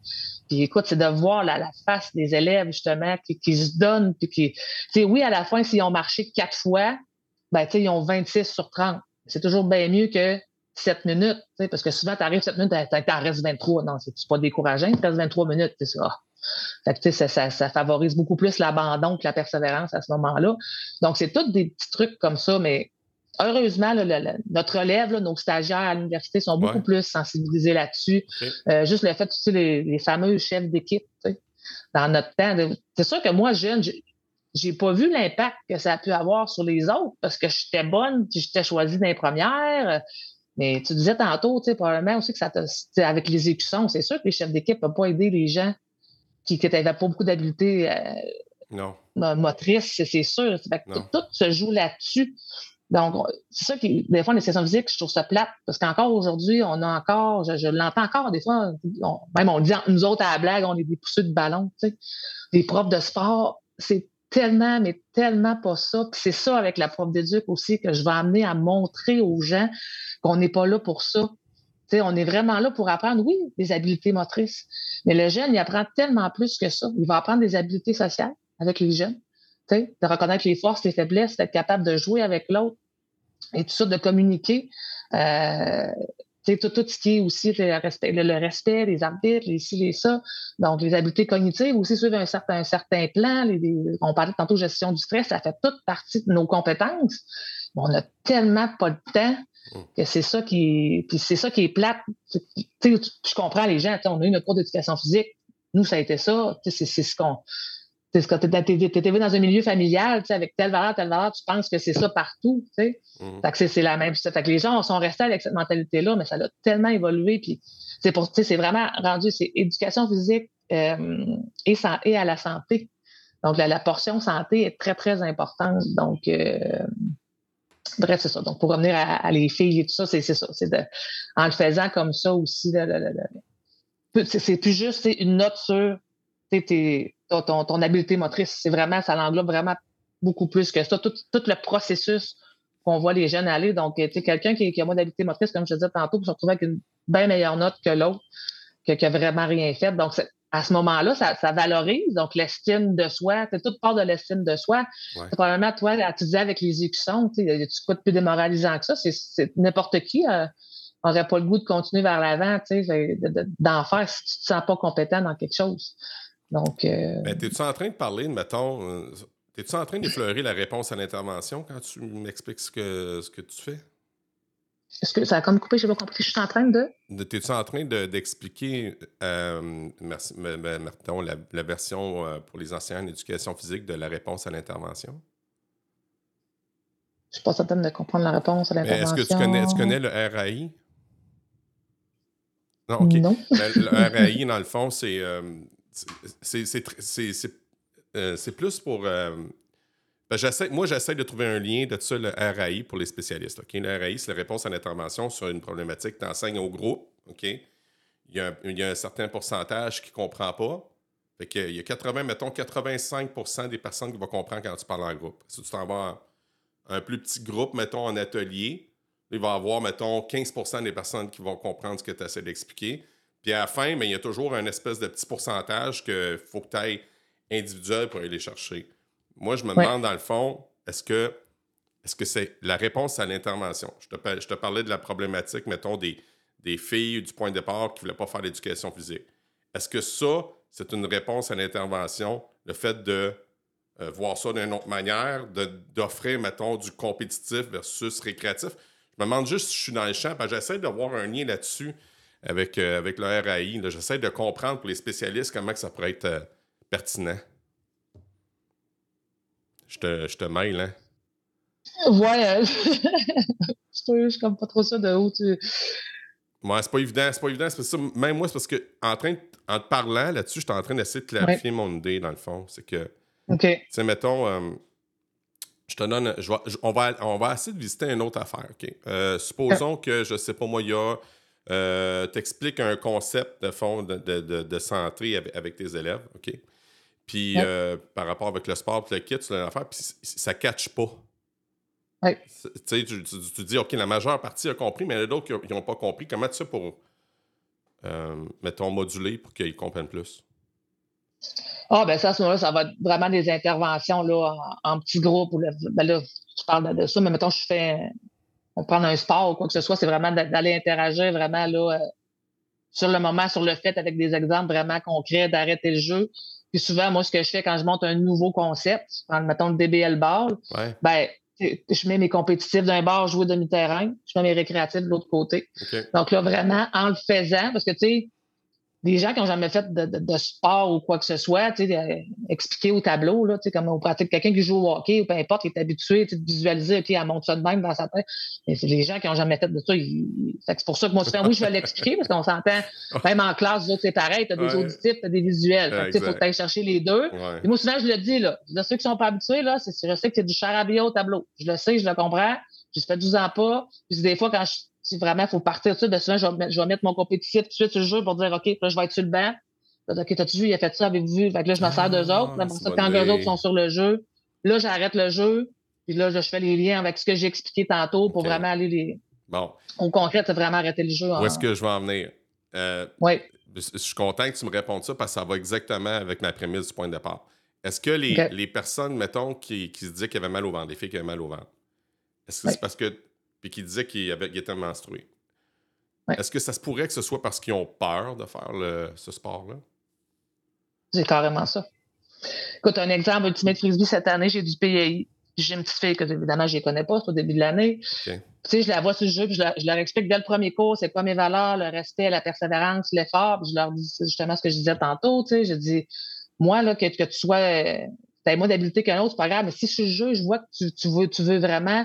Puis écoute, c'est de voir la, face des élèves, justement, qui, se donnent, puis qui, oui, à la fin, s'ils ont marché quatre fois, ben, ils ont 26 sur 30. C'est toujours bien mieux que 7 minutes, parce que souvent, tu arrives 7 minutes, tu en restes 23. Non, c'est pas décourageant, tu restes 23 minutes. C'est ça. Ça, ça, ça, favorise beaucoup plus l'abandon que la persévérance à ce moment-là. Donc, c'est tous des petits trucs comme ça, mais heureusement, notre élève, nos stagiaires à l'université sont beaucoup plus sensibilisés là-dessus. Euh, juste le fait, tu sais, les, fameux chefs d'équipe, dans notre temps. C'est sûr que moi, jeune, j'ai pas vu l'impact que ça a pu avoir sur les autres parce que j'étais bonne, j'étais choisie dans les premières. Mais tu disais tantôt, tu sais, probablement aussi que ça avec les écussons, c'est sûr que les chefs d'équipe ne peuvent pas aider les gens qui n'avaient pas beaucoup d'habileté euh, motrice, c'est sûr. tout, se joue là-dessus. Donc, c'est ça qui, des fois, les sessions physiques, je trouve ça plate, parce qu'encore aujourd'hui, on a encore, je, l'entends encore des fois, même on dit nous autres à la blague, on est des pousseux de ballon, tu sais. Les profs de sport, c'est tellement, mais tellement pas ça. Puis c'est ça avec la prof d'éduc aussi que je vais amener à montrer aux gens qu'on n'est pas là pour ça. On est vraiment là pour apprendre, oui, des habiletés motrices. Mais le jeune, il apprend tellement plus que ça. Il va apprendre des habiletés sociales avec les jeunes, de reconnaître les forces, les faiblesses, d'être capable de jouer avec l'autre et tout ça, de communiquer. Euh, tout, tout ce qui est aussi le respect, le, respect des arbitres, les ci, les ça. Donc, les habiletés cognitives aussi suivent un certain, plan. on parlait tantôt de gestion du stress, ça fait toute partie de nos compétences. on n'a tellement pas le temps. Que c'est ça qui puis c'est ça qui est plate. Je comprends les gens, on a eu notre cours d'éducation physique. Nous, ça a été ça. C'est ce qu'on c'est quand tu es, dans un milieu familial, avec telle valeur, telle valeur, tu penses que c'est ça partout. Mmh. c'est la même chose. Fait que les gens sont restés avec cette mentalité-là, mais ça a tellement évolué. Puis c'est pour c'est vraiment rendu, c'est éducation physique euh, et, et à la santé. Donc, la, portion santé est très, très importante. Donc, euh, bref, c'est ça. Donc, pour revenir à, les filles et tout ça, c'est ça. En le faisant comme ça aussi, c'est plus juste une note sur ton, ton, habileté motrice. C'est vraiment, ça l'englobe vraiment beaucoup plus que ça. Tout, le processus qu'on voit les jeunes aller. Donc, tu sais, quelqu'un qui, a moins d'habileté motrice, comme je disais tantôt, peut se retrouver avec une bien meilleure note que l'autre, qui n'a vraiment rien fait. Donc, à ce moment-là, ça, valorise. Donc, l'estime de soi, toute part de l'estime de soi. C'est probablement, toi, tu disais avec les écussons, tu sais, tu quoi de plus démoralisant que ça? C'est n'importe qui n'aurait euh, pas le goût de continuer vers l'avant, tu sais, d'en faire si tu ne te sens pas compétent dans quelque chose. Donc. Euh... Ben, T'es-tu en train de parler, mettons. Euh, t'es-tu en train d'effleurer la réponse à l'intervention quand tu m'expliques ce que, ce que tu fais? Est-ce que ça a comme coupé? Je n'ai pas compris. Je suis en train de. T'es-tu en train d'expliquer, euh, merci, mettons, la, la, version euh, pour les enseignants en éducation physique de la réponse à l'intervention? Je ne suis pas certaine de comprendre la réponse à l'intervention. Est-ce que tu connais, tu connais le RAI? Non, OK. Non. Ben, le RAI, dans le fond, c'est euh, c'est plus pour. Ben, moi, j'essaie de trouver un lien de ça, le RAI, pour les spécialistes. Le RAI, c'est la réponse à l'intervention sur une problématique. Tu enseignes au groupe. OK? Il y, a, un certain pourcentage qui ne comprend pas. Fait que, il y a 80, mettons, 85% des personnes qui vont comprendre quand tu parles en groupe. Si tu t'en vas un plus petit groupe, mettons, en atelier, il va y avoir, mettons, 15% des personnes qui vont comprendre ce que tu essaies d'expliquer. Puis à la fin, mais il y a toujours un espèce de petit pourcentage qu'il faut que tu ailles individuel pour aller les chercher. Moi, je me demande, dans le fond, est-ce que est-ce que c'est la réponse à l'intervention? Je te, je te, parlais de la problématique, mettons, des, des filles du point de départ qui ne voulaient pas faire l'éducation physique. Est-ce que ça, c'est une réponse à l'intervention, le fait de euh, voir ça d'une autre manière, d'offrir, mettons, du compétitif versus récréatif? Je me demande juste si je suis dans le champ, j'essaie d'avoir un lien là-dessus avec, euh, avec le RAI. J'essaie de comprendre pour les spécialistes comment ça pourrait être euh, pertinent. Je te, je te mêle, hein? Ouais, euh, je suis comme pas trop ça de où tu. Ouais, c'est pas évident, c'est pas évident. C'est ça, même moi, c'est parce que en, train en te parlant là-dessus, je suis en train d'essayer de clarifier mon idée, dans le fond. C'est que. OK. Tu sais, mettons, je te donne. Je on, va, on va essayer de visiter une autre affaire, OK? supposons que, je sais pas moi, il y a euh, t'expliques un concept de fond de, de, de, santé avec, tes élèves, OK? Puis euh, par rapport avec le sport, puis le kit, tu l'as puis ça ne catch pas. Tu, tu, dis, OK, la majeure partie a compris, mais il y en a d'autres qui n'ont pas compris. Comment tu fais pour, euh, mettons, moduler pour qu'ils comprennent plus? Ah, ben ça, à ce moment-là, ça va être vraiment des interventions là, en, petits groupes. Ben là, tu parles de ça, mais mettons, je fais. On prend un sport ou quoi que ce soit, c'est vraiment d'aller interagir vraiment là, euh, sur le moment, sur le fait, avec des exemples vraiment concrets, d'arrêter le jeu. Puis souvent, moi, ce que je fais quand je monte un nouveau concept, mettons le DBL ball, ben, je mets mes compétitifs d'un bord, jouer demi-terrain, je mets mes récréatifs de l'autre côté. Donc là, vraiment, en le faisant, parce que tu sais, des gens qui n'ont jamais fait de, sport ou quoi que ce soit, tu sais, expliquer au tableau, là, tu sais, comme on pratique quelqu'un qui joue au hockey ou peu importe, qui est habitué de visualiser, elle monte ça de même dans sa tête. Mais c'est les gens qui n'ont jamais fait de ça. C'est pour ça que moi, je oui, je vais l'expliquer parce qu'on s'entend, même en classe, c'est pareil, tu as des auditifs, tu as des visuels. Il faut que tu ailles chercher les deux. Et moi, souvent, je le dis, là, je ceux qui sont pas habitués, là, je sais que c'est du charabia au tableau. Je le sais, je le comprends. Je fais 12 ans pas. Puis des fois, quand je vraiment il faut partir de ça, souvent, je vais, mettre, je vais, mettre, mon compétitif tout de suite sur le jeu pour dire OK, là, je vais être sur le banc. OK, t'as-tu vu, il a fait ça, avez-vous vu? Fait que là, je me sers d'eux autres. Là, ça, quand eux autres sont sur le jeu, là, j'arrête le jeu. Puis là, je fais les liens avec ce que j'ai expliqué tantôt pour vraiment aller les. Bon. Au concret, c'est vraiment arrêter le jeu. Où est-ce que je vais en venir? Euh, oui. Je suis content que tu me répondes ça parce que ça va exactement avec ma prémisse du point de départ. Est-ce que les, les, personnes, mettons, qui, qui se disaient qu'il y avait mal au ventre, des filles qui avaient mal au ventre, est-ce que c'est parce que puis qui disait qu'il était menstrué. Est-ce que ça se pourrait que ce soit parce qu'ils ont peur de faire ce sport-là? C'est carrément ça. Écoute, un exemple, Ultimate Frisbee, cette année, j'ai du PAI. J'ai une petite fille que, évidemment, je ne connais pas, c'est au début de l'année. Tu sais, je la vois sur le jeu, puis je, leur explique dès le premier cours, c'est quoi mes valeurs, le respect, la persévérance, l'effort. Puis je leur dis justement ce que je disais tantôt. Tu sais, je dis, moi, là, que, tu sois, euh, tu as moins d'habileté qu'un autre, c'est pas grave, mais si sur le jeu, je vois que tu, tu, veux, tu veux vraiment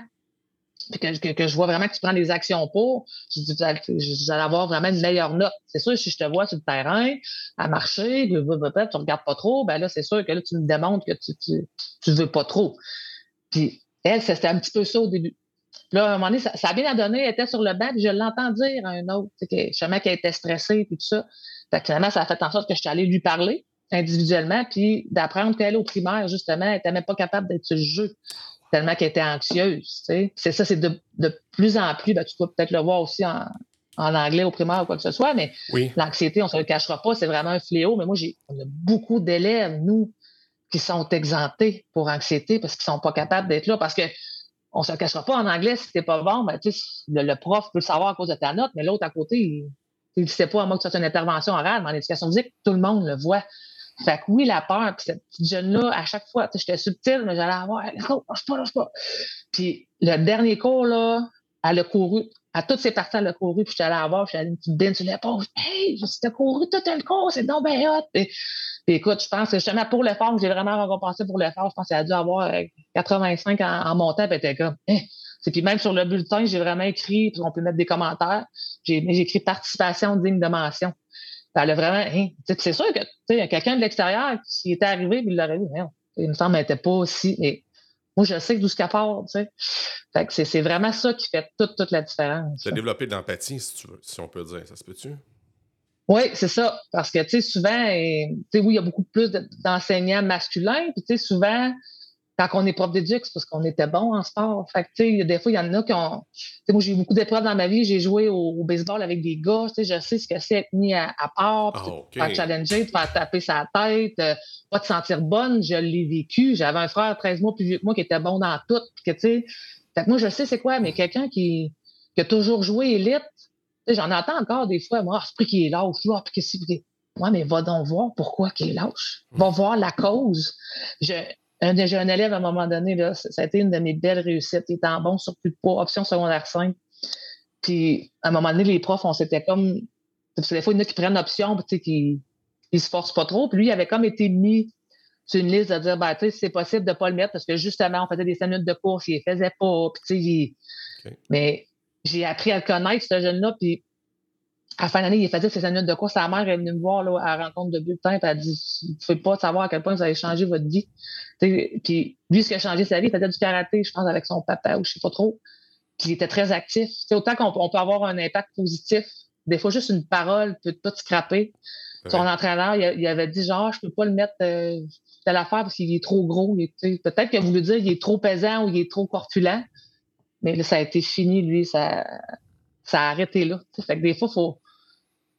que, je vois vraiment que tu prends des actions pour, je dis, avoir vraiment une meilleure note. C'est sûr, si je te vois sur le terrain, à marcher, tu ne regardes pas trop, ben là, c'est sûr que là, tu me démontres que tu, tu, veux pas trop. Puis, elle, c'était un petit peu ça au début. Là, à un moment donné, ça, a bien donné, elle était sur le banc, puis je l'entends dire à un autre, justement, qu'elle était stressée, puis tout ça. Finalement, ça a fait en sorte que je suis allée lui parler individuellement, puis d'apprendre qu'elle, au primaire, justement, elle n'était même pas capable d'être sur le jeu tellement qu'elle était anxieuse. C'est ça, c'est de, plus en plus, ben, tu peux peut-être le voir aussi en, anglais au primaire ou quoi que ce soit, mais l'anxiété, on ne se le cachera pas, c'est vraiment un fléau. Mais moi, j'ai on a beaucoup d'élèves, nous, qui sont exemptés pour anxiété parce qu'ils ne sont pas capables d'être là. Parce que on ne se le cachera pas en anglais, si t'es pas bon, ben, le, le, prof peut le savoir à cause de ta note, mais l'autre à côté, il ne sait pas, à moins que ce soit une intervention orale, mais en éducation physique, tout le monde le voit. Fait que oui, la peur, puis cette petite jeune-là, à chaque fois, j'étais subtile, mais j'allais avoir, non, lâche pas, lâche pas. Puis le dernier cours, là, elle a couru, à toutes ses parties, elle a couru, puis j'étais allée la voir, puis j'allais une petite bine sur l'épaule. Hey, t'as couru tout le cours, c'est donc bien hot. Puis, écoute, je pense que justement pour l'effort, j'ai vraiment récompensé pour l'effort. Je pense qu'elle a dû avoir 85 euh, en, montant, puis elle était comme, hein. Puis même sur le bulletin, j'ai vraiment écrit, puis on peut mettre des commentaires. J'ai écrit participation digne de mention. Elle a vraiment. Hein, c'est sûr que quelqu'un de l'extérieur qui était arrivé, il l'aurait vu. il me semble qu'elle n'était pas aussi. Et moi, je sais que d'où ce qu'elle part. c'est vraiment ça qui fait toute, toute la différence. Tu as développé de l'empathie, si, tu veux, si on peut dire. Ça se peut-tu? Oui, c'est ça. Parce que, tu sais, souvent, oui, il y a beaucoup plus d'enseignants masculins. Puis, tu sais, souvent, quand on est prof d'éduc, c'est parce qu'on était bon en sport. Fait que, tu sais, des fois, il y en a qui ont. moi, j'ai eu beaucoup d'épreuves dans ma vie. J'ai joué au, baseball avec des gars. Tu sais, je sais ce que c'est être mis à, part, oh, faire challenger, te faire taper sa tête, euh, pas te sentir bonne. Je l'ai vécu. J'avais un frère 13 mois plus vieux que moi qui était bon dans tout. que, tu sais, fait que moi, je sais c'est quoi, mais quelqu'un qui, qui, a toujours joué élite, j'en entends encore des fois, moi, ah, c'est pris qu'il est lâche. Ah, puis que Ouais, mais va donc voir pourquoi qu'il est lâche. Va voir la cause. Je, un, j'ai un élève à un moment donné, là, ça a été une de mes belles réussites. Il était en bon sur plus de poids, option secondaire 5. Puis, à un moment donné, les profs, on s'était comme. Parce que des fois, il y en a qui prennent option, tu sais, qui ne se forcent pas trop. Puis lui, il avait comme été mis sur une liste de dire, ben, tu sais, c'est possible de ne pas le mettre parce que justement, on faisait des 5 minutes de course, il ne faisait pas. Puis, tu sais, Mais j'ai appris à le connaître, ce jeune-là. Puis, à la fin d'année, il faisait ses années de course. Sa mère est venue me voir là, à la rencontre de bulletin, puis elle a dit Vous ne pouvez pas savoir à quel point vous avez changé votre vie. Puis lui, ce qui a changé sa vie, il faisait du karaté, je pense, avec son papa ou je ne sais pas trop. Puis il était très actif. C'est autant qu'on peut avoir un impact positif, des fois, juste une parole peut tout scraper. Son entraîneur, il, avait dit genre, je ne peux pas le mettre euh, l'affaire parce qu'il est trop gros. Peut-être qu'il a voulu dire qu'il est trop pesant ou il est trop corpulent. Mais là, ça a été fini, lui, ça, ça a arrêté là. Fait que des fois, faut,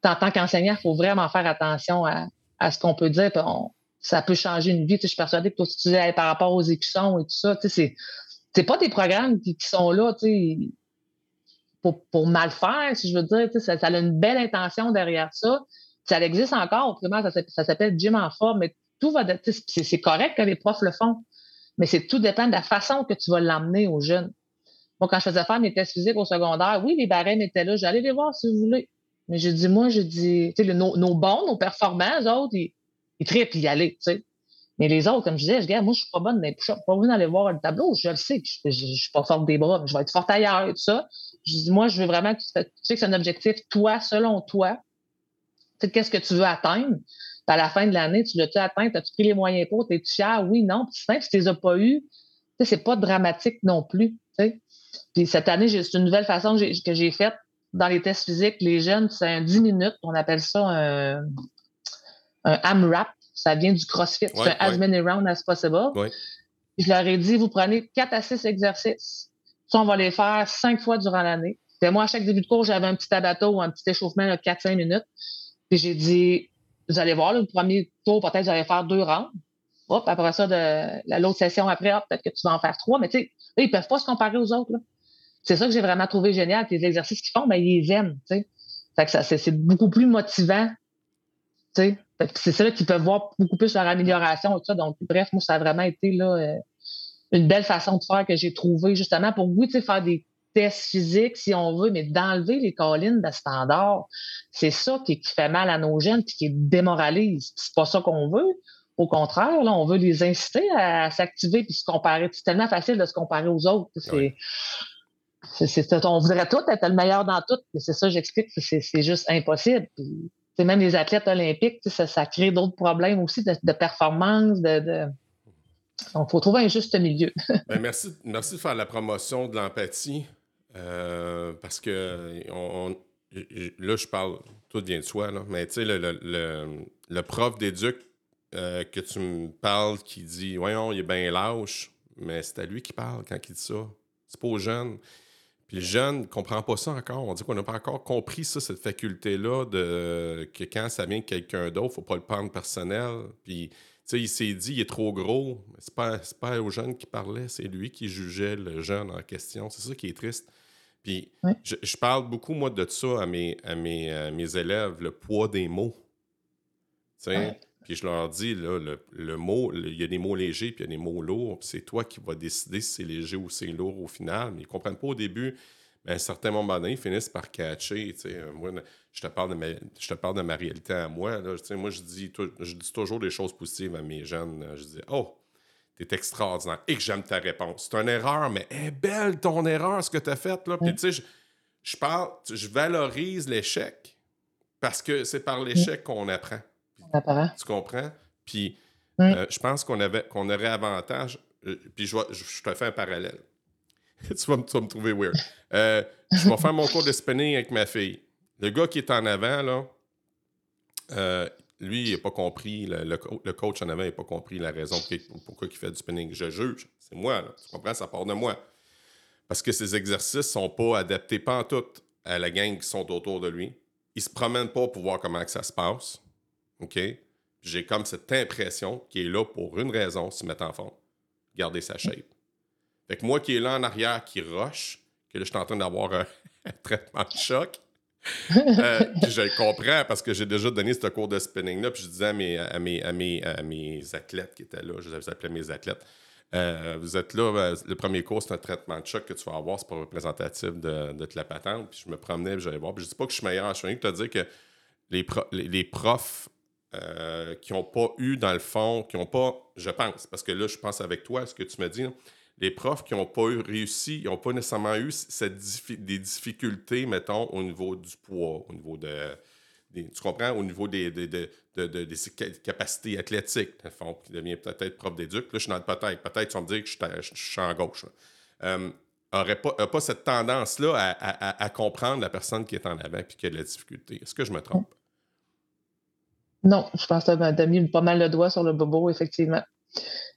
en tant qu'enseignant, il faut vraiment faire attention à, ce qu'on peut dire. Ça peut changer une vie. je suis persuadée que toi, si tu dis par rapport aux écussons et tout ça, c'est, c'est pas des programmes qui, sont là pour, pour, mal faire, si je veux dire. Ça, ça, a une belle intention derrière ça. Ça existe encore au primaire, ça, s'appelle Gym en forme, mais tout va c'est correct que les profs le font, mais c'est tout dépend de la façon que tu vas l'emmener aux jeunes. Moi, quand je faisais faire mes tests physiques au secondaire, oui, les barèmes étaient là, j'allais les voir si vous voulez. Mais je dis, moi, je dis, tu sais, nos, nos, bons, nos performants, eux autres, ils, ils trippent y aller, tu sais. Mais les autres, comme je disais, je dis, moi, je suis pas bonne dans les push Pas besoin d'aller voir le tableau. Je le sais je, ne suis pas forte des bras, mais je vais être forte ailleurs et tout ça. Je dis, moi, je veux vraiment que tu, sais que c'est un objectif, toi, selon toi. Tu sais, qu'est-ce que tu veux atteindre? à la fin de l'année, tu l'as-tu atteint? As-tu pris les moyens pour? T'es-tu fier? Oui, non. Puis simple, si tu les as pas eu, c'est pas dramatique non plus. sais. Puis cette année, c'est une nouvelle façon que j'ai faite dans les tests physiques. Les jeunes, c'est un 10 minutes. On appelle ça un, un AMRAP. Ça vient du CrossFit. c'est un as many rounds as possible. Je leur ai dit, vous prenez 4 à 6 exercices. Ça, on va les faire 5 fois durant l'année. moi, à chaque début de cours, j'avais un petit tabato ou un petit échauffement de 4-5 minutes. Puis j'ai dit, vous allez voir, le premier tour, peut-être, vous allez faire deux rounds. Hop, après ça, de l'autre session après, peut-être que tu vas en faire trois. Mais tu sais, ils ne peuvent pas se comparer aux autres. C'est ça que j'ai vraiment trouvé génial. Les exercices qu'ils font, ben, ils les aiment. Fait que ça, c'est, beaucoup plus motivant. C'est ça qu'ils peuvent voir beaucoup plus leur amélioration. Et ça. Donc, bref, moi, ça a vraiment été là, euh, une belle façon de faire que j'ai trouvé justement pour, oui, faire des tests physiques si on veut, mais d'enlever les collines de standard, c'est ça qui, fait mal à nos jeunes et qui démoralise. C'est pas ça qu'on veut. Au contraire, là, on veut les inciter à, s'activer puis se comparer. C'est tellement facile de se comparer aux autres. C'est, on voudrait tout être le meilleur dans tout, mais c'est ça, j'explique, c'est juste impossible. Même les athlètes olympiques, ça, ça crée d'autres problèmes aussi de, performance, de, Donc, il faut trouver un juste milieu. Ben, merci, merci de faire la promotion de l'empathie. Euh, parce que là, je parle, tout vient de soi, là, mais tu sais, le, le, prof d'éduc euh, que tu me parles qui dit Voyons, il est bien lâche, mais c'est à lui qui parle quand il dit ça. C'est pas aux jeunes. Puis le jeune ne comprend pas ça encore. On dit qu'on n'a pas encore compris ça, cette faculté-là, de que quand ça vient de quelqu'un d'autre, il ne faut pas le prendre personnel. Puis, tu sais, il s'est dit, il est trop gros. C'est pas, pas aux jeunes qui parlait, c'est lui qui jugeait le jeune en question. C'est ça qui est triste. Puis, je, parle beaucoup, moi, de ça à mes, à mes, mes élèves, le poids des mots. Tu sais, puis je leur dis, là, le, mot, il y a des mots légers, puis il y a des mots lourds, puis c'est toi qui vas décider si c'est léger ou c'est lourd au final. Mais ils ne comprennent pas au début. Mais à un certain moment donné, ils finissent par catcher. Euh, moi, je te, parle de ma, je te parle de ma réalité à moi. Là, moi, je dis, je dis toujours des choses positives à mes jeunes. Je dis Oh, t'es extraordinaire et que j'aime ta réponse. C'est une erreur, mais est belle ton erreur, ce que tu as fait. Là. Puis, tu sais, je, parle, je valorise l'échec parce que c'est par l'échec qu'on apprend. Tu comprends? Puis euh, je pense qu'on avait qu'on aurait avantage. Euh, puis je, je, te fais un parallèle. tu, vas, me trouver weird. Euh, je vais faire mon cours de spinning avec ma fille. Le gars qui est en avant, là, lui, il n'a pas compris, le, coach en avant n'a pas compris la raison pourquoi il fait du spinning. Je juge. C'est moi, là. Tu comprends? Ça part de moi. Parce que ces exercices ne sont pas adaptés pas en tout à la gang qui sont autour de lui. Il ne se promène pas pour voir comment que ça se passe. OK? J'ai comme cette impression qu'il est là pour une raison, se mettre en forme, garder sa shape. Fait que moi qui est là en arrière, qui rush, que là, je suis en train d'avoir un, traitement de choc, euh, je le comprends parce que j'ai déjà donné ce cours de spinning-là, puis je disais à mes, à mes, à mes, à mes athlètes qui étaient là, je les appelais mes athlètes, euh, vous êtes là, ben, le premier cours, c'est un traitement de choc que tu vas avoir, c'est pas représentatif de, de la patente. Puis je me promenais, j'allais voir. Puis je dis pas que je suis meilleur, je suis te dire que les, les profs euh, qui n'ont pas eu, dans le fond, qui n'ont pas, je pense, parce que là, je pense avec toi, ce que tu me dis, les profs qui n'ont pas eu réussi, ils n'ont pas nécessairement eu des difficultés, mettons, au niveau du poids, au niveau de. tu comprends? Au niveau des, des, des capacités athlétiques, dans le fond, qui devient peut-être prof d'éduc. Là, je suis dans le peut-être. Peut-être tu vas me dire que je, suis en gauche. euh, pas, pas cette tendance-là à, à, comprendre la personne qui est en avant et qui a de la difficulté. Est-ce que je me trompe? Non, je pense que tu as mis pas mal le doigt sur le bobo, effectivement.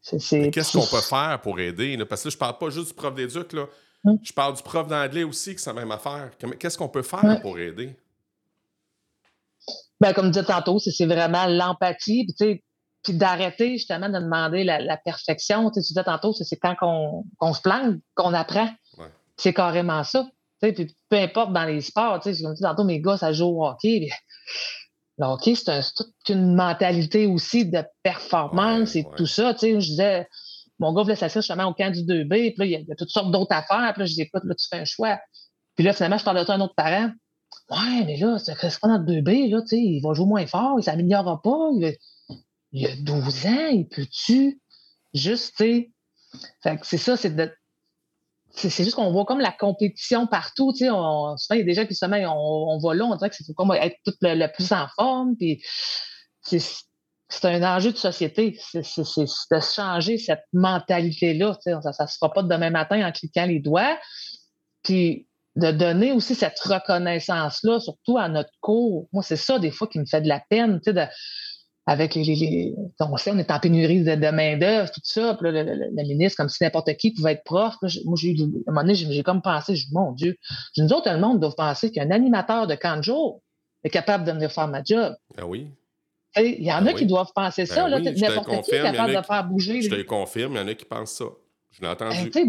Qu'est-ce qu'on peut faire pour aider? Parce que là, je parle pas juste du prof d'éduc. Hum. Je parle du prof d'anglais aussi, que c'est la même affaire. Qu'est-ce qu'on peut faire pour aider? Ben, comme je disais tantôt, c'est vraiment l'empathie, puis, d'arrêter justement de demander la, perfection. Tu disais tantôt, c'est quand on, se plante qu'on apprend. C'est carrément ça. Puis peu importe dans les sports, comme tu dis tantôt, mes gars, ça joue au hockey. Le hockey, c'est toute une mentalité aussi de performance et tout ça. Je disais, mon gars voulait s'asseoir justement au camp du 2B, puis là, il y, a, toutes sortes d'autres affaires. Puis là, je dis, écoute, là, tu fais un choix. Puis là, finalement, je parle de toi à un autre parent. Ouais, mais là, c'est pas dans le 2B, là, tu sais, il va jouer moins fort, il s'améliorera pas. Il a, 12 ans, il peut-tu juste, tu sais. Fait que c'est ça, c'est de. C'est juste qu'on voit comme la compétition partout, tu sais. souvent, il y a des gens qui, justement, on, on va là, on dirait que c'est être tout le, plus en forme, puis c'est un enjeu de société. C'est de changer cette mentalité-là. Ça ne se fera pas de demain matin en cliquant les doigts. Puis de donner aussi cette reconnaissance-là, surtout à notre cours. Moi, c'est ça, des fois, qui me fait de la peine, tu sais, avec les, les, on sait, on est en pénurie de, de main-d'œuvre, tout ça. Puis là, le, ministre, comme si n'importe qui pouvait être prof. moi, j'ai eu, à un moment donné, j'ai comme pensé, je mon Dieu, nous autres, le monde doit penser qu'un animateur de camp de jour est capable de venir faire ma job. Ah oui. Il y en a ben qui doivent penser ben ça. n'importe qui est capable de faire bouger. Je te le confirme, il y en a qui pensent ça. Je l'ai entendu. tu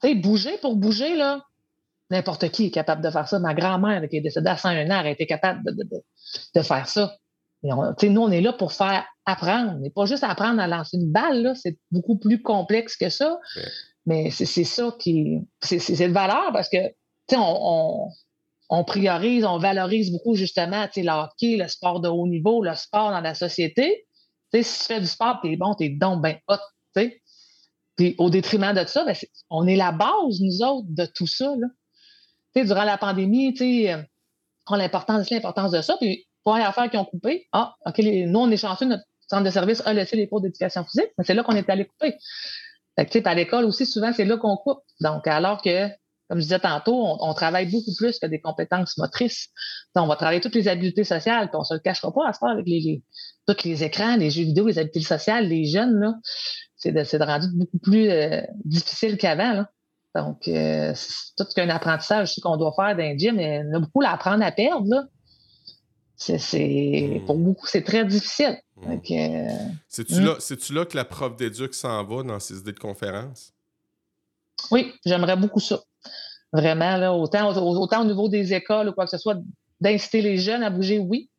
sais, bouger pour bouger, là, N'importe qui est capable de faire ça. Ma grand-mère, qui est décédée à 101 ans, a été capable de, faire ça. Nous, on est là pour faire apprendre. Mais pas juste apprendre à lancer une balle, c'est beaucoup plus complexe que ça. Mais c'est ça qui. C'est de valeur parce que, on, on, priorise, on valorise beaucoup justement le hockey, le sport de haut niveau, le sport dans la société. si tu fais du sport, t'es bon, t'es donc ben hot. Puis au détriment de ça, ben, on est la base, nous autres, de tout ça. Là durant la pandémie, tu on l'importance, l'importance de ça. Puis, pour les affaires qui ont coupé, ah, OK, nous, on est chanceux, notre centre de service a laissé les cours d'éducation physique, mais c'est là qu'on est allé couper. Fait que, à l'école aussi, souvent, c'est là qu'on coupe. Donc, alors que, comme je disais tantôt, on, travaille beaucoup plus que des compétences motrices. Donc, on va travailler toutes les habiletés sociales, puis on se le cachera pas à faire avec les, tous les écrans, les jeux vidéo, les habiletés sociales, les jeunes, là. C'est de, de rendu beaucoup plus euh, difficile qu'avant, là. Donc, euh, c'est tout qu'un apprentissage qu'on doit faire dans le gym. Mais on a beaucoup à apprendre à perdre. Là. C'est, Pour hmm. beaucoup, c'est très difficile. Hmm. Euh, c'est-tu, là, hmm. là que la prof d'éduc s'en va dans ses idées de conférence? Oui, j'aimerais beaucoup ça. Vraiment, là, autant, autant au niveau des écoles ou quoi que ce soit, d'inciter les jeunes à bouger, oui.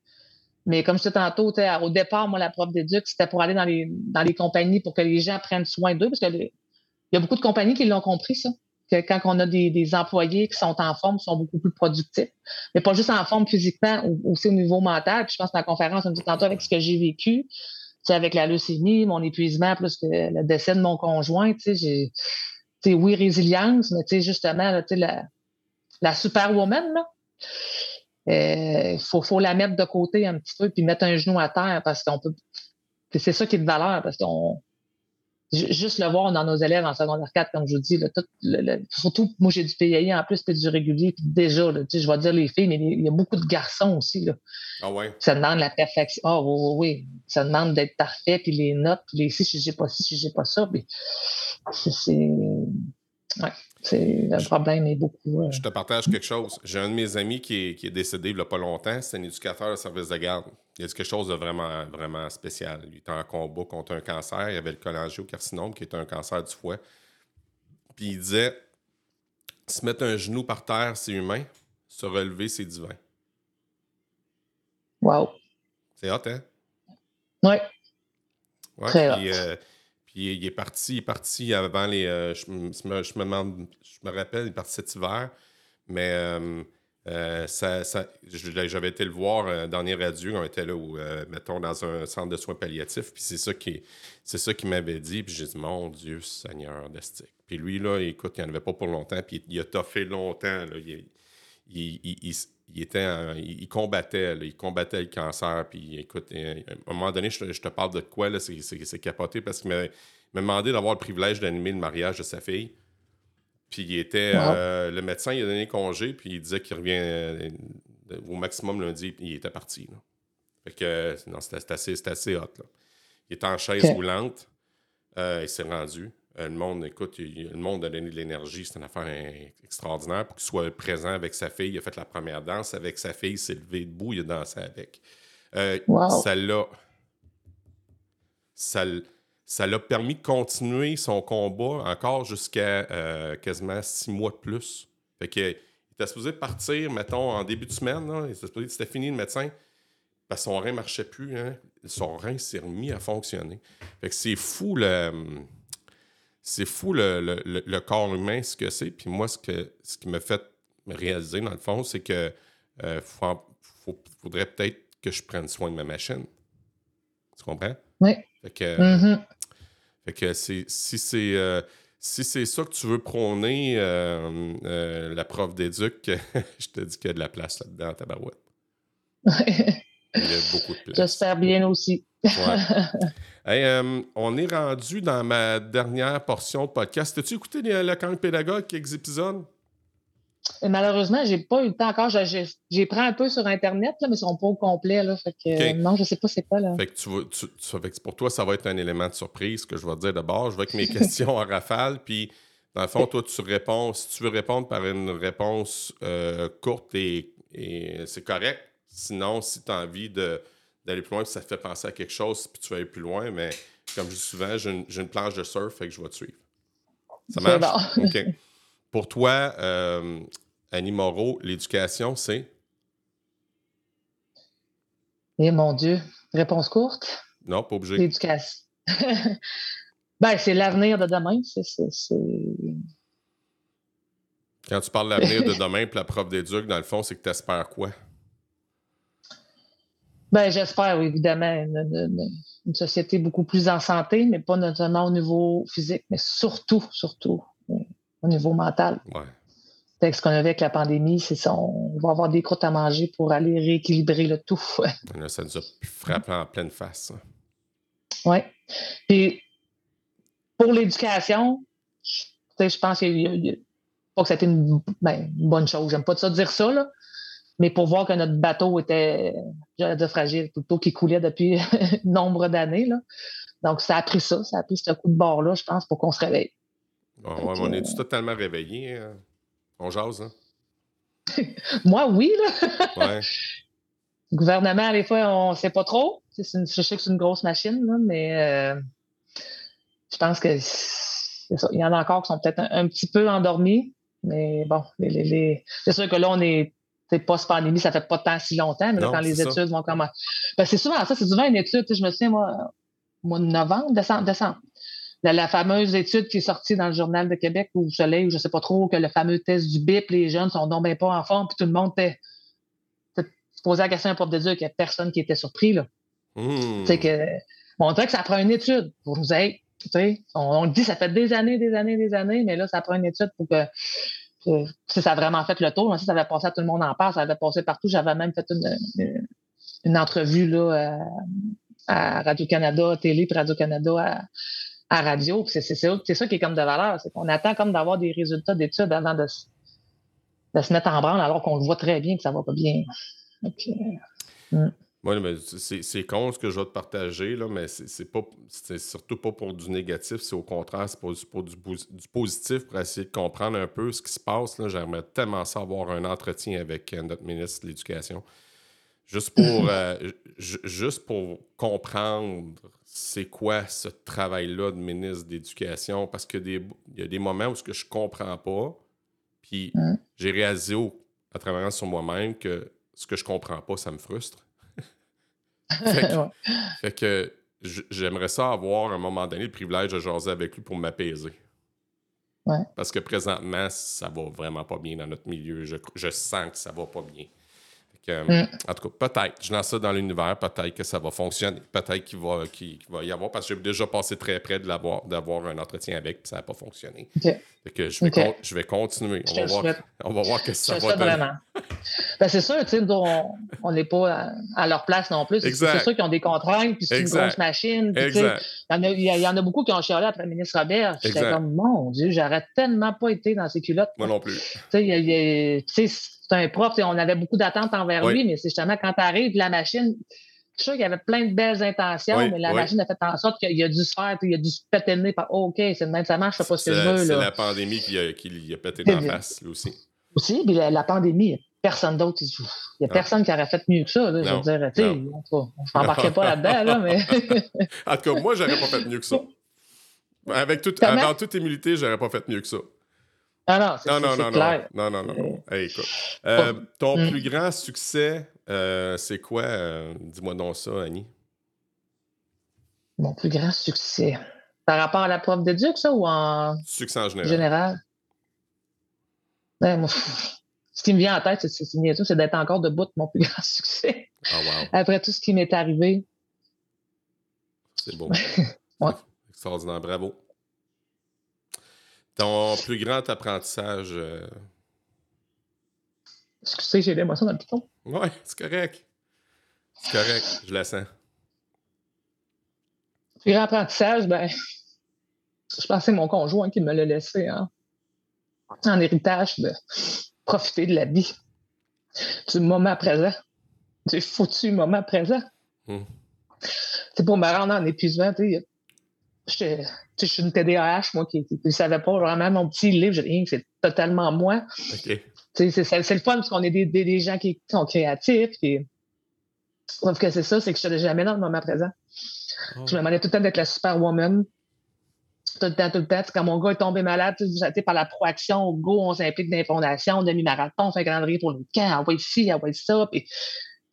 Mais comme je disais tantôt, au départ, moi, la prof d'éduc, c'était pour aller dans les, dans les compagnies pour que les gens prennent soin d'eux, parce que il y a beaucoup de compagnies qui l'ont compris, ça. Que quand on a des, employés qui sont en forme, sont beaucoup plus productifs. Mais pas juste en forme physiquement, aussi au niveau mental. Puis je pense que la conférence, un petit tantôt avec ce que j'ai vécu, avec la leucémie, mon épuisement, plus que le décès de mon conjoint, oui, résilience, mais justement, la, la superwoman, là, il euh, faut, faut la mettre de côté un petit peu puis mettre un genou à terre parce qu'on peut. C'est ça qui est de valeur parce qu'on juste le voir dans nos élèves en secondaire 4, comme je vous dis, surtout, moi, j'ai du PAI en plus, c'était du régulier. Puis déjà, je vais dire les filles, mais il y a beaucoup de garçons aussi. Là. Ah ouais? Ça demande la perfection. Ah oui, oui, oui. Ça demande d'être parfait, puis les notes, puis les si, si j'ai pas ci, si j'ai pas ça. Puis c'est. Ouais. C'est, le problème est beaucoup. Je te partage quelque chose. J'ai un de mes amis qui est, qui est décédé il n'y a pas longtemps. C'est un éducateur de service de garde. Il y a quelque chose de vraiment, vraiment spécial. Il était en combat contre un cancer. Il y avait le cholangiocarcinome qui était un cancer du foie. Puis il disait se mettre un genou par terre, c'est humain. Se relever, c'est divin. Wow. C'est hot, hein? Oui. Ouais, Très puis, euh, puis il est parti, il est parti avant les. Euh, je, me, je, me, demande, je me rappelle, il est parti cet hiver. Mais euh, euh, ça, j'avais été le voir un dernier adieu. On était là, où, mettons, dans un centre de soins palliatifs. Puis c'est ça qui, c'est ça qu'il m'avait dit. Puis j'ai dit, mon Dieu, Seigneur d'Estique. Puis lui, là, écoute, il n'y en avait pas pour longtemps. Puis il, a toffé longtemps. Là. Il, il, il, était il combattait, il combattait le cancer. Puis écoute, à un moment donné, je, te parle de quoi, là, c'est, capoté parce qu'il m'a, demandé d'avoir le privilège d'animer le mariage de sa fille. Puis il était. Euh, le médecin, il a donné congé, puis il disait qu'il revient euh, au maximum lundi, puis il était parti. Fait que, non, c'était, assez, assez hot. Là. Il était en chaise roulante. Euh, il s'est rendu. le monde, écoute, le monde a donné de l'énergie, c'est une affaire extraordinaire pour qu'il soit présent avec sa fille. Il a fait la première danse avec sa fille, s'est levé debout, il a dansé avec. Ça l'a. Ça, ça l'a permis de continuer son combat encore jusqu'à euh, quasiment six mois de plus. Fait que, il était supposé partir, mettons, en début de semaine. Là, il était supposé c'était fini le médecin. Parce que son rein ne marchait plus. Hein. Son rein s'est remis à fonctionner. Fait que c'est fou le. C'est fou le, corps humain, ce que c'est. Puis moi, ce, que, ce qui me fait réaliser, dans le fond, c'est que euh, faudrait peut-être que je prenne soin de ma machine. Tu comprends? Oui. Fait que, mm-hmm. Fait que si c'est euh, si c'est ça que tu veux prôner, euh, euh, la prof d'éduc, je te dis qu'il y a de la place là-dedans, ta barouette. Il y a beaucoup de place. J'espère bien aussi. on est rendu dans ma dernière portion de podcast. As-tu écouté le camp pédagogue, quelques épisodes? Malheureusement, j'ai pas eu le temps encore. J'ai pris un peu sur Internet, mais ils sont pas au complet. Là, fait que, non, je sais pas c'est quoi. Là. Fait que, tu, pour toi, ça va être un élément de surprise que je vais te dire d'abord. Je vais avec mes questions en rafale. Puis, dans le fond, toi, tu réponds. Si tu veux répondre par une réponse euh, courte et, c'est correct. Sinon, si tu as envie d'aller plus loin, ça te fait penser à quelque chose, puis tu vas aller plus loin, mais comme je dis souvent, j'ai une, planche de surf, fait que je vais te suivre. Ça marche? OK. Pour toi, euh, Annie Moreau, l'éducation, c'est? Eh mon Dieu, réponse courte? Non, pas obligé. L'éducation. ben, c'est l'avenir de demain. Quand tu parles de l'avenir de demain puis la prof d'éduc, dans le fond, c'est que tu espères quoi? Ben, j'espère, évidemment, une, société beaucoup plus en santé, mais pas notamment au niveau physique, mais surtout, surtout euh, au niveau mental. Ouais ce qu'on avait avec la pandémie, c'est ça, on va avoir des croûtes à manger pour aller rééquilibrer le tout. ça nous a frappé en pleine face. Oui. Puis pour l'éducation, je pense que pas que c'était une, ben, une, bonne chose. J'aime pas de ça dire ça, là. Mais pour voir que notre bateau était, j'allais dire fragile, plutôt qui coulait depuis nombre d'années. Là. Donc, ça a pris ça, ça a pris ce coup de bord-là, je pense, pour qu'on se réveille. on est totalement réveillé? Hein? On jase, hein? Moi, oui, là. ouais. Le gouvernement, des fois, on ne sait pas trop. je sais que c'est une grosse machine, mais euh, je pense que Il y en a encore qui sont peut-être un, petit peu endormis. Mais bon, c'est sûr que là, on est post-pandémie, ça fait pas tant si longtemps, mais quand les études vont commencer. Ben, c'est souvent ça, c'est souvent une étude. Je me souviens, moi, mois de novembre, décembre, décembre la, fameuse étude qui est sortie dans le Journal de Québec ou Soleil, ou je ne sais pas trop, que le fameux test du BIP, les jeunes sont donc bien pas en forme, puis tout le monde était, posé la question à un prof d'éduc, qu'il n'y a personne qui était surpris. Là. Mmh. que, on dirait que ça prend une étude pour nous aider. On, on, le dit, ça fait des années, des années, des années, mais là, ça prend une étude pour que, ça a vraiment fait le tour. Si ça avait passé à tout le monde en parle, ça avait passé partout. J'avais même fait une, une, entrevue là, à, Radio-Canada, Télé, puis Radio-Canada à radio. C'est ça qui est comme de valeur. C'est qu'on attend comme d'avoir des résultats d'études avant de, de, se mettre en branle alors qu'on le voit très bien que ça va pas bien. Euh, hmm. c'est con ce que je vais te partager, là, mais c'est pas surtout pas pour du négatif, c'est au contraire, c'est pour, pour du, positif pour essayer de comprendre un peu ce qui se passe. J'aimerais tellement ça avoir un entretien avec euh, notre ministre de l'Éducation. Juste pour, euh, juste pour comprendre c'est quoi ce travail-là de ministre d'éducation, parce qu'il y a des moments où ce que je comprends pas, puis j'ai réalisé à travaillant sur moi-même que ce que je comprends pas, ça me frustre. fait, que, j'aimerais ça avoir à un moment donné le privilège de jaser avec lui pour m'apaiser. Parce que présentement, ça va vraiment pas bien dans notre milieu. Je, je sens que ça va pas bien. Mm. En tout cas, peut-être. Je lance ça dans l'univers. Peut-être que ça va fonctionner. Peut-être qu'il va, va y avoir. Parce que j'ai déjà passé très près de d'avoir un entretien avec, puis ça n'a pas fonctionné. que je, vais je vais continuer. On va, voir, on va voir que ça va vraiment. ben, c'est sûr, tu sais, on n'est pas à, leur place non plus. C'est sûr qu'ils ont des contraintes, puis c'est une grosse machine. Il y, y, en a beaucoup qui ont chialé après le ministre Robert. J'étais comme, mon Dieu, j'aurais tellement pas été dans ces culottes. Moi non plus. Tu sais, c'est un prof, on avait beaucoup d'attentes envers lui, mais c'est justement quand tu arrives, la machine, suis sûr qu'il y avait plein de belles intentions, mais la machine a fait en sorte qu'il a dû se faire, il a dû se péter le nez par OK, c'est le même, ça marche, je sais pas ce que je veux. C'est la pandémie qui a, qui a pété dans la face, lui aussi. Aussi, puis la, pandémie, personne d'autre. Il n'y a personne qui aurait fait mieux que ça. Là, je veux dire, tu sais, on ne s'embarquait pas là-dedans, là, mais. en tout cas, moi, j'aurais pas fait mieux que ça. Avec toute, avant toute humilité, j'aurais pas fait mieux que ça. Ah non, c'est non, non, clair. Non, non, non. non. Hey, écoute. Euh, ton mm. plus grand succès, euh, c'est quoi? Euh, dis-moi donc ça, Annie. Mon plus grand succès. Par rapport à la prof d'éduc, ça, ou en. Succès en général. général? Ben, moi, ce qui me vient en tête, c'est, c'est d'être encore debout de mon plus grand succès. Oh, wow. Après tout ce qui m'est arrivé. C'est beau. ouais. Extraordinaire, bravo. Ton plus grand apprentissage. Euh... Excusez, j'ai l'émotion dans le piton? Ouais, c'est correct. C'est correct, je la sens. Plus grand apprentissage, ben, je pense que c'est mon conjoint qui me l'a laissé hein, en héritage de profiter de la vie, du moment présent, du foutu moment présent. Hmm. C'est pour me rendre en épuisement, tu sais. Je suis une TDAH, moi, qui ne savais pas vraiment mon petit livre. Je dis, c'est totalement moi. C'est le fun parce qu'on est des, des, gens qui sont créatifs. Sauf que c'est ça, c'est que je n'étais jamais dans le moment présent. Oh. Je me demandais tout le temps d'être la superwoman. Tout le temps, tout le temps. quand mon gars est tombé malade, par la proaction, au go, on s'implique dans les fondations, demi-marathon, on fait un calendrier pour le camp, on va ici, on va ça. Puis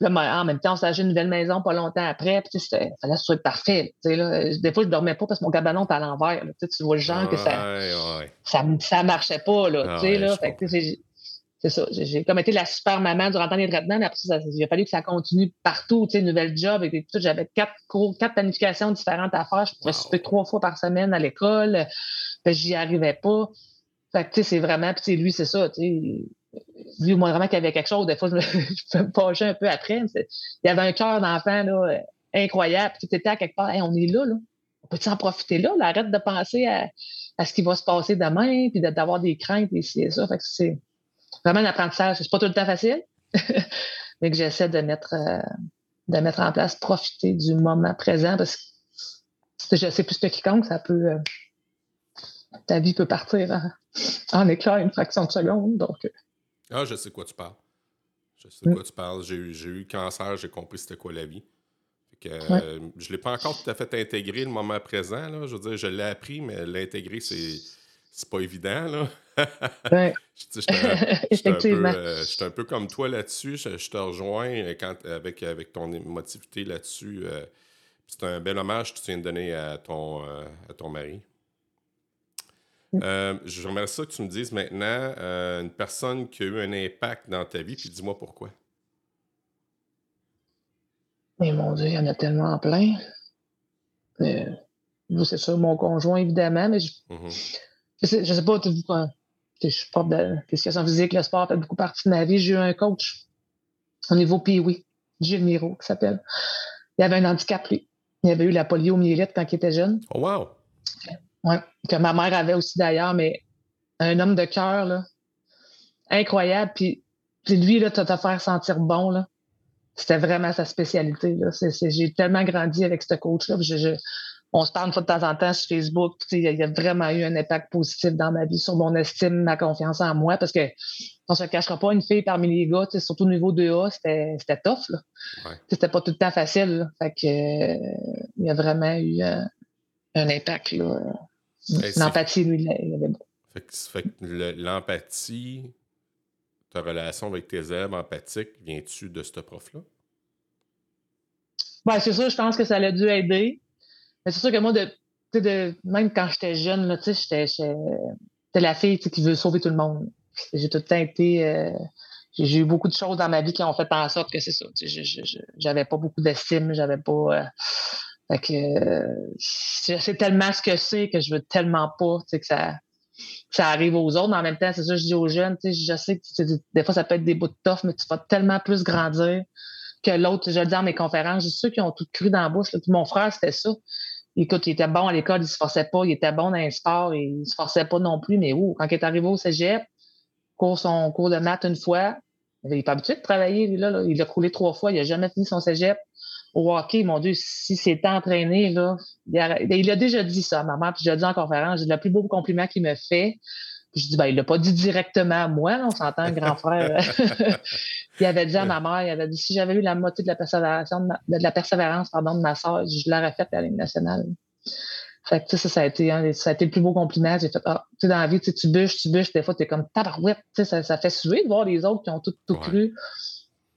Là, en même temps, on s'est une nouvelle maison pas longtemps après. Puis, il fallait que ce soit parfait. Là. Des fois, je dormais pas parce que mon cabanon était à l'envers. Tu vois le genre que ça, ça, ça marchait pas. Là, ah là. c'est ça. J'ai comme été la super maman durant les traitements, mais après ça, il a fallu que ça continue partout, tu sais, nouvelle job. Et tout. J'avais quatre cours, quatre planifications différentes à faire. Je pouvais wow. trois fois par semaine à l'école. J'y arrivais pas. Fait que, tu sais, c'est vraiment, puis lui, c'est ça, tu sais, vu moi vraiment qu'il y avait quelque chose, des fois, je me, je penchais un peu après. Il y avait un cœur d'enfant là, incroyable. Puis tu étais à quelque part, on est là, là. On peut en profiter là? Arrête de penser à, à, ce qui va se passer demain, puis d'avoir des craintes et ça. C'est vraiment un apprentissage. C'est pas tout le temps facile, mais que j'essaie de mettre, euh, de mettre en place, profiter du moment présent parce que je sais plus que quiconque, ça peut. Euh, ta vie peut partir en, en éclair une fraction de seconde. Donc, euh, ah, je sais quoi tu parles. Je sais de quoi tu parles. J'ai eu, eu cancer, j'ai compris c'était quoi la vie. je ne l'ai pas encore tout à fait intégré le moment présent. Là. Je veux dire, je l'ai appris, mais l'intégrer, c'est, c'est pas évident. Là. ouais. je suis un, euh, un, peu comme toi là-dessus. Je, te rejoins euh, quand, avec, avec ton émotivité là-dessus. Euh, c'est un bel hommage que tu viens de donner à ton, à ton mari. Euh, je remercie ça que tu me dises maintenant euh, une personne qui a eu un impact dans ta vie, puis dis-moi pourquoi. Mais mon Dieu, il y en a tellement plein. Euh, c'est ça, mon conjoint, évidemment, mais je, mm-hmm. je, sais, sais, pas, je suis prof de l'éducation physique, le sport fait beaucoup partie de ma vie. J'ai eu un coach au niveau Pee-Wee, Gilles Miro, qui s'appelle. Il avait un handicap, lui. Il avait eu la poliomyélite quand il était jeune. Oh, wow! Que ma mère avait aussi d'ailleurs, mais un homme de cœur, là, incroyable. Puis, lui, là, te faire sentir bon, là. C'était vraiment sa spécialité. Là. j'ai tellement grandi avec ce coach-là. on se parle de temps en temps sur Facebook. Il y, a vraiment eu un impact positif dans ma vie, sur mon estime, ma confiance en moi, parce que on se cachera pas, une fille parmi les gars, surtout au niveau 2A, c'était, tough. Là. C'était pas tout le temps facile. Fait que, euh, il y a vraiment eu euh, un impact. Là. L'empathie, lui, il avait Fait que, l'empathie, ta relation avec tes élèves empathiques, viens-tu de ce prof-là? Oui, c'est sûr, je pense que ça a dû aider. Mais c'est sûr que moi, de, de même quand j'étais jeune, j'étais la fille qui veut sauver tout le monde. J'ai tout le temps été. Euh, j'ai eu beaucoup de choses dans ma vie qui ont fait en sorte que c'est ça. J'avais pas beaucoup d'estime, j'avais pas. Euh, fait que je sais tellement ce que c'est que je veux tellement pas que ça, ça arrive aux autres. En même temps, c'est ça que je dis aux jeunes. Je sais que des fois, ça peut être des bouts de toffe, mais tu vas tellement plus grandir que l'autre. Je le dis dans mes conférences, je ceux qui ont tout cru dans la bouche. mon frère, c'était ça. Écoute, il était bon à l'école, il se forçait pas. Il était bon dans un sport, et il se forçait pas non plus. Mais où, quand il est arrivé au cégep, cours son cours de maths une fois, il n'est pas habitué de travailler. Là, là. Il a coulé trois fois, il n'a jamais fini son cégep au hockey, mon Dieu, si c'est entraîné, là, il a, déjà dit ça à ma mère, puis je l'ai dit en conférence, le plus beau compliment qu'il me fait. Puis je dis, ben, il l'a pas dit directement à moi, on s'entend, grand frère. il avait dit à ma mère, il avait dit, si j'avais eu la moitié de la persévérance, de, la persévérance pardon, de ma soeur, je l'aurais fait à la Ligue nationale. Fait que, ça, ça a été, ça a été le plus beau compliment. J'ai fait, ah, tu sais, dans la vie, tu bûches, tu bûches, des fois, tu es comme tabarouette, ça, ça fait suer de voir les autres qui ont tout, tout cru.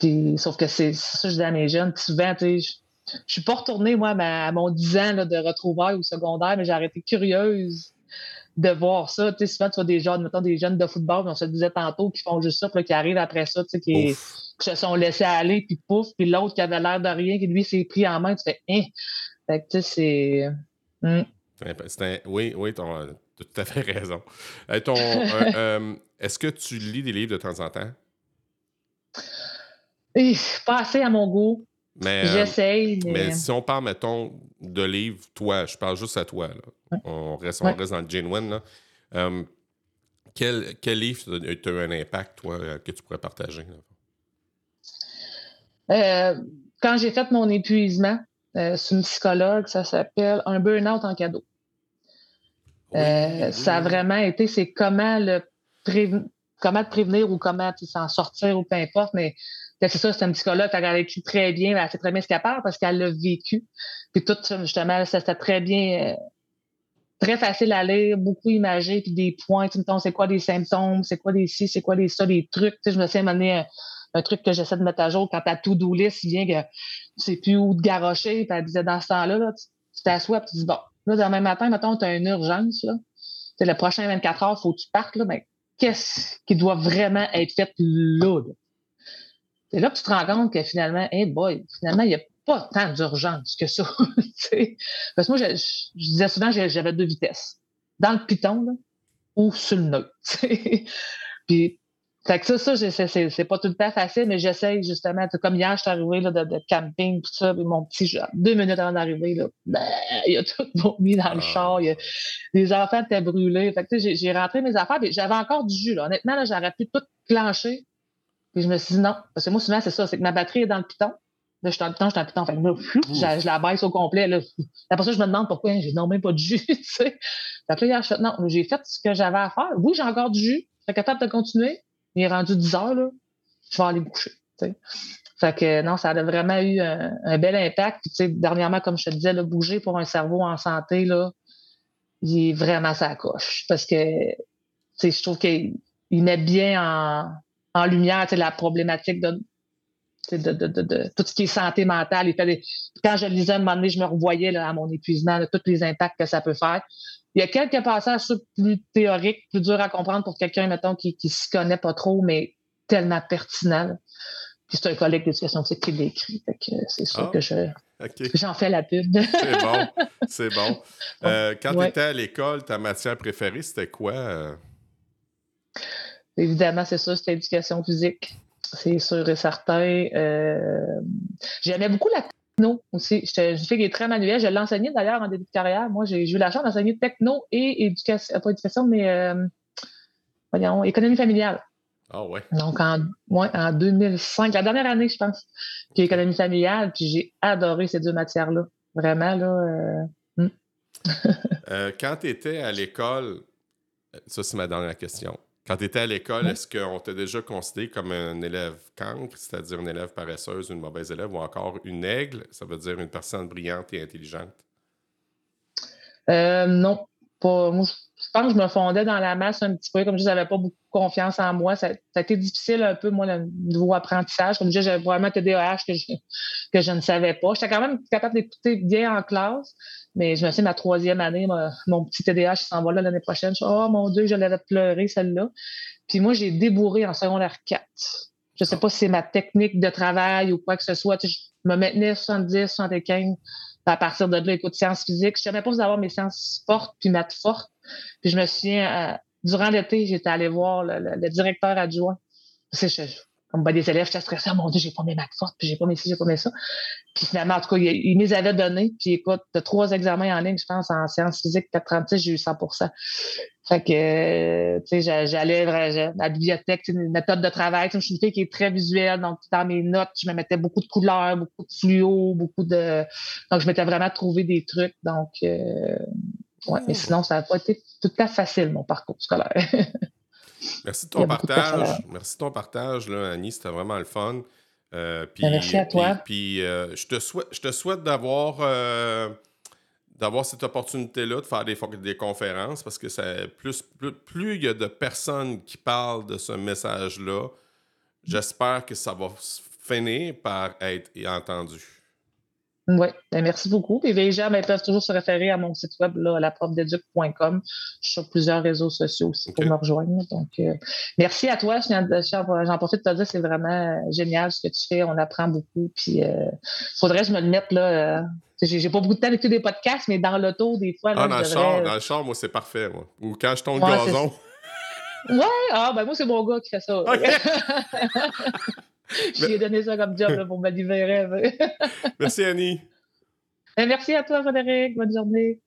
Puis, sauf que c'est ça, je dis à mes jeunes. Puis souvent, tu sais, je, suis pas retournée, moi, à mon 10 ans là, de retrouvailles au secondaire, mais j'ai été curieuse de voir ça. Tu sais, souvent, tu vois des jeunes, mettons, des jeunes de football, on se disait tantôt, qui font juste ça, puis qui arrivent après ça, tu sais, qui, se sont laissés aller, puis pouf, puis l'autre qui avait l'air de rien, qui lui s'est pris en main, tu fais, hein. Fait que, tu sais, c'est. Hmm. Oui, oui, tu as tout à fait raison. Euh, euh, est-ce que tu lis des livres de temps en temps? Pas assez à mon goût. Euh, J'essaye. Mais... si on parle, mettons, de livres, toi, je parle juste à toi. On, reste, on reste dans le genuine. quel, quel, livre a eu un impact, toi, que tu pourrais partager? quand j'ai fait mon épuisement, c'est une psychologue, ça s'appelle Un burn-out en cadeau. Euh, ça a vraiment été, c'est comment le comment te prévenir ou comment s'en sortir ou peu importe, mais c'est ça, c'est un psychologue, elle a vécu très bien, elle sait très bien ce qu'elle parle parce qu'elle l'a vécu. Puis tout, justement, ça c'était très bien, euh, très facile à lire, beaucoup imagé, puis des points, tu me c'est quoi des symptômes, c'est quoi des ci, c'est quoi des ça, des trucs. Tu sais, je me suis amené un, un, truc que j'essaie de mettre à jour quand ta to-do list vient que tu sais plus où te garrocher, puis elle disait dans ce temps-là, là, tu t'assois, tu dis bon, Là, demain matin, mettons, tu as une urgence. Là. le prochain 24 heures, faut que tu partes. Là, mais qu'est-ce qui doit vraiment être fait là? C'est là que tu te rends compte que finalement, hey boy, finalement, il n'y a pas tant d'urgence que ça. Parce que moi, je, disais souvent j'avais deux vitesses. Dans le piton là, ou sur le nœud. Puis fait que ça, ça c'est pas tout le temps facile, mais j'essaye justement. Comme hier, je suis arrivée là, de, de, camping, tout ça, puis mon petit, genre, deux minutes avant d'arriver, là, ben, il y a tout vomi dans le ah. char, y a, les enfants étaient brûlés. Fait que j'ai rentré mes affaires, puis j'avais encore du jus. Là. Honnêtement, là, j'aurais pu tout clencher. Puis je me suis dit non. Parce que moi, souvent, c'est ça, c'est que ma batterie est dans le piton. Là, je suis dans le piton, je suis dans le piton. Fait que là, je, la baisse au complet. Là. Après ça, je me demande pourquoi j'ai non même pas de jus. tu sais. Fait que là, hier, je non, j'ai fait ce que j'avais à faire. Oui, j'ai encore du jus. Je suis capable de continuer il est rendu 10 heures, là, je vais aller coucher. Fait que non, ça a vraiment eu un, bel impact. Puis, dernièrement, comme je te disais, bouger pour un cerveau en santé, là, il est vraiment sa coche. Parce que je trouve qu'il met bien en, lumière la problématique de, de, de, de, tout ce qui est santé mentale. quand je lisais un moment donné, je me revoyais là, à mon épuisement, tous les impacts que ça peut faire. Il y a quelques passages plus théoriques, plus durs à comprendre pour quelqu'un, mettons, qui ne s'y connaît pas trop, mais tellement pertinent. Puis c'est un collègue d'éducation physique qui l'écrit. C'est sûr ah, que je. J'en fais la pub. c'est bon. C'est bon. Euh, quand tu étais à l'école, ta matière préférée, c'était quoi? Évidemment, c'est ça, c'était éducation physique. C'est sûr et certain. Euh, j'aimais beaucoup la techno aussi. Je une fille qui est très manuelle. Je l'ai enseigné d'ailleurs en début de carrière. Moi, j'ai eu la chance d'enseigner techno et éducation, pas éducation, mais euh, voyons, économie familiale. Ah ouais. Donc en, en 2005, la dernière année, je pense, qui est économie familiale, puis j'ai adoré ces deux matières-là. Vraiment, là. Euh, hmm. euh, quand tu étais à l'école, ça c'est ma dernière question. Quand tu étais à l'école, est-ce qu'on t'a déjà considéré comme un élève cancre, c'est-à-dire une élève paresseuse, une mauvaise élève, ou encore une aigle, ça veut dire une personne brillante et intelligente? Euh, non, pas. Moi, je pense que je me fondais dans la masse un petit peu, comme je n'avais pas beaucoup de confiance en moi. Ça, a été difficile un peu, moi, le niveau apprentissage. Comme je disais, j'avais vraiment TDAH que je, que je ne savais pas. J'étais quand même capable d'écouter bien en classe, mais je me suis ma troisième année, mon petit TDAH s'en va là l'année prochaine. Je oh mon Dieu, je l'avais pleuré celle-là. Puis moi, j'ai débourré en secondaire 4. Je ne sais pas si c'est ma technique de travail ou quoi que ce soit. je me maintenais 70, 75. À partir de là, écoute, sciences physiques. Je ne savais pas vous avoir mes sciences fortes puis maths fortes. Puis je me souviens, euh, durant l'été, j'étais allé voir le, directeur adjoint. Comme ben, des élèves, j'étais stressée, oh mon Dieu, j'ai pas mes maths fortes, puis j'ai pas mes ci, j'ai pas mes ça. Puis finalement, en tout cas, ils, les avaient donnés. Puis écoute, de trois examens en ligne, je pense, en sciences physiques 436, j'ai eu 100% Fait que, tu sais, j'allais à la bibliothèque, une méthode de travail. Je suis une fille qui est très visuelle, donc dans mes notes, je me mettais beaucoup de couleurs, beaucoup de fluo, beaucoup de. Donc, je m'étais vraiment trouvé des trucs. Donc, euh... ouais, mais sinon, ça n'a pas été tout à fait facile, mon parcours scolaire. Merci de ton partage. Merci de ton partage, là, Annie. C'était vraiment le fun. Euh, ben, merci à toi. Puis, euh, je, te souhaite, je te souhaite d'avoir euh, d'avoir cette opportunité-là de faire des, des conférences parce que ça, plus, plus, plus, il y a de personnes qui parlent de ce message-là, j'espère que ça va finir par être entendu. Oui, ben, merci beaucoup. Et les gens ben, peuvent toujours se référer à mon site web, là, laprofdeduc.com. Je suis sur plusieurs réseaux sociaux aussi pour me rejoindre. Donc, euh, merci à toi. J'en profite de te dire, c'est vraiment génial ce que tu fais. On apprend beaucoup. Puis, il euh, faudrait que je me le mette là. Euh, j'ai pas beaucoup de temps d'écouter des podcasts, mais dans l'auto, des fois. Là, ah, dans, le char, dans le char, moi, c'est parfait. Moi. Ou quand je tombe le gazon. Ouais, ah, ben moi, c'est mon gars qui fait ça. lui ai donné ça comme job pour me libérer. merci, Annie. Ben, merci à toi, Frédéric. Bonne journée.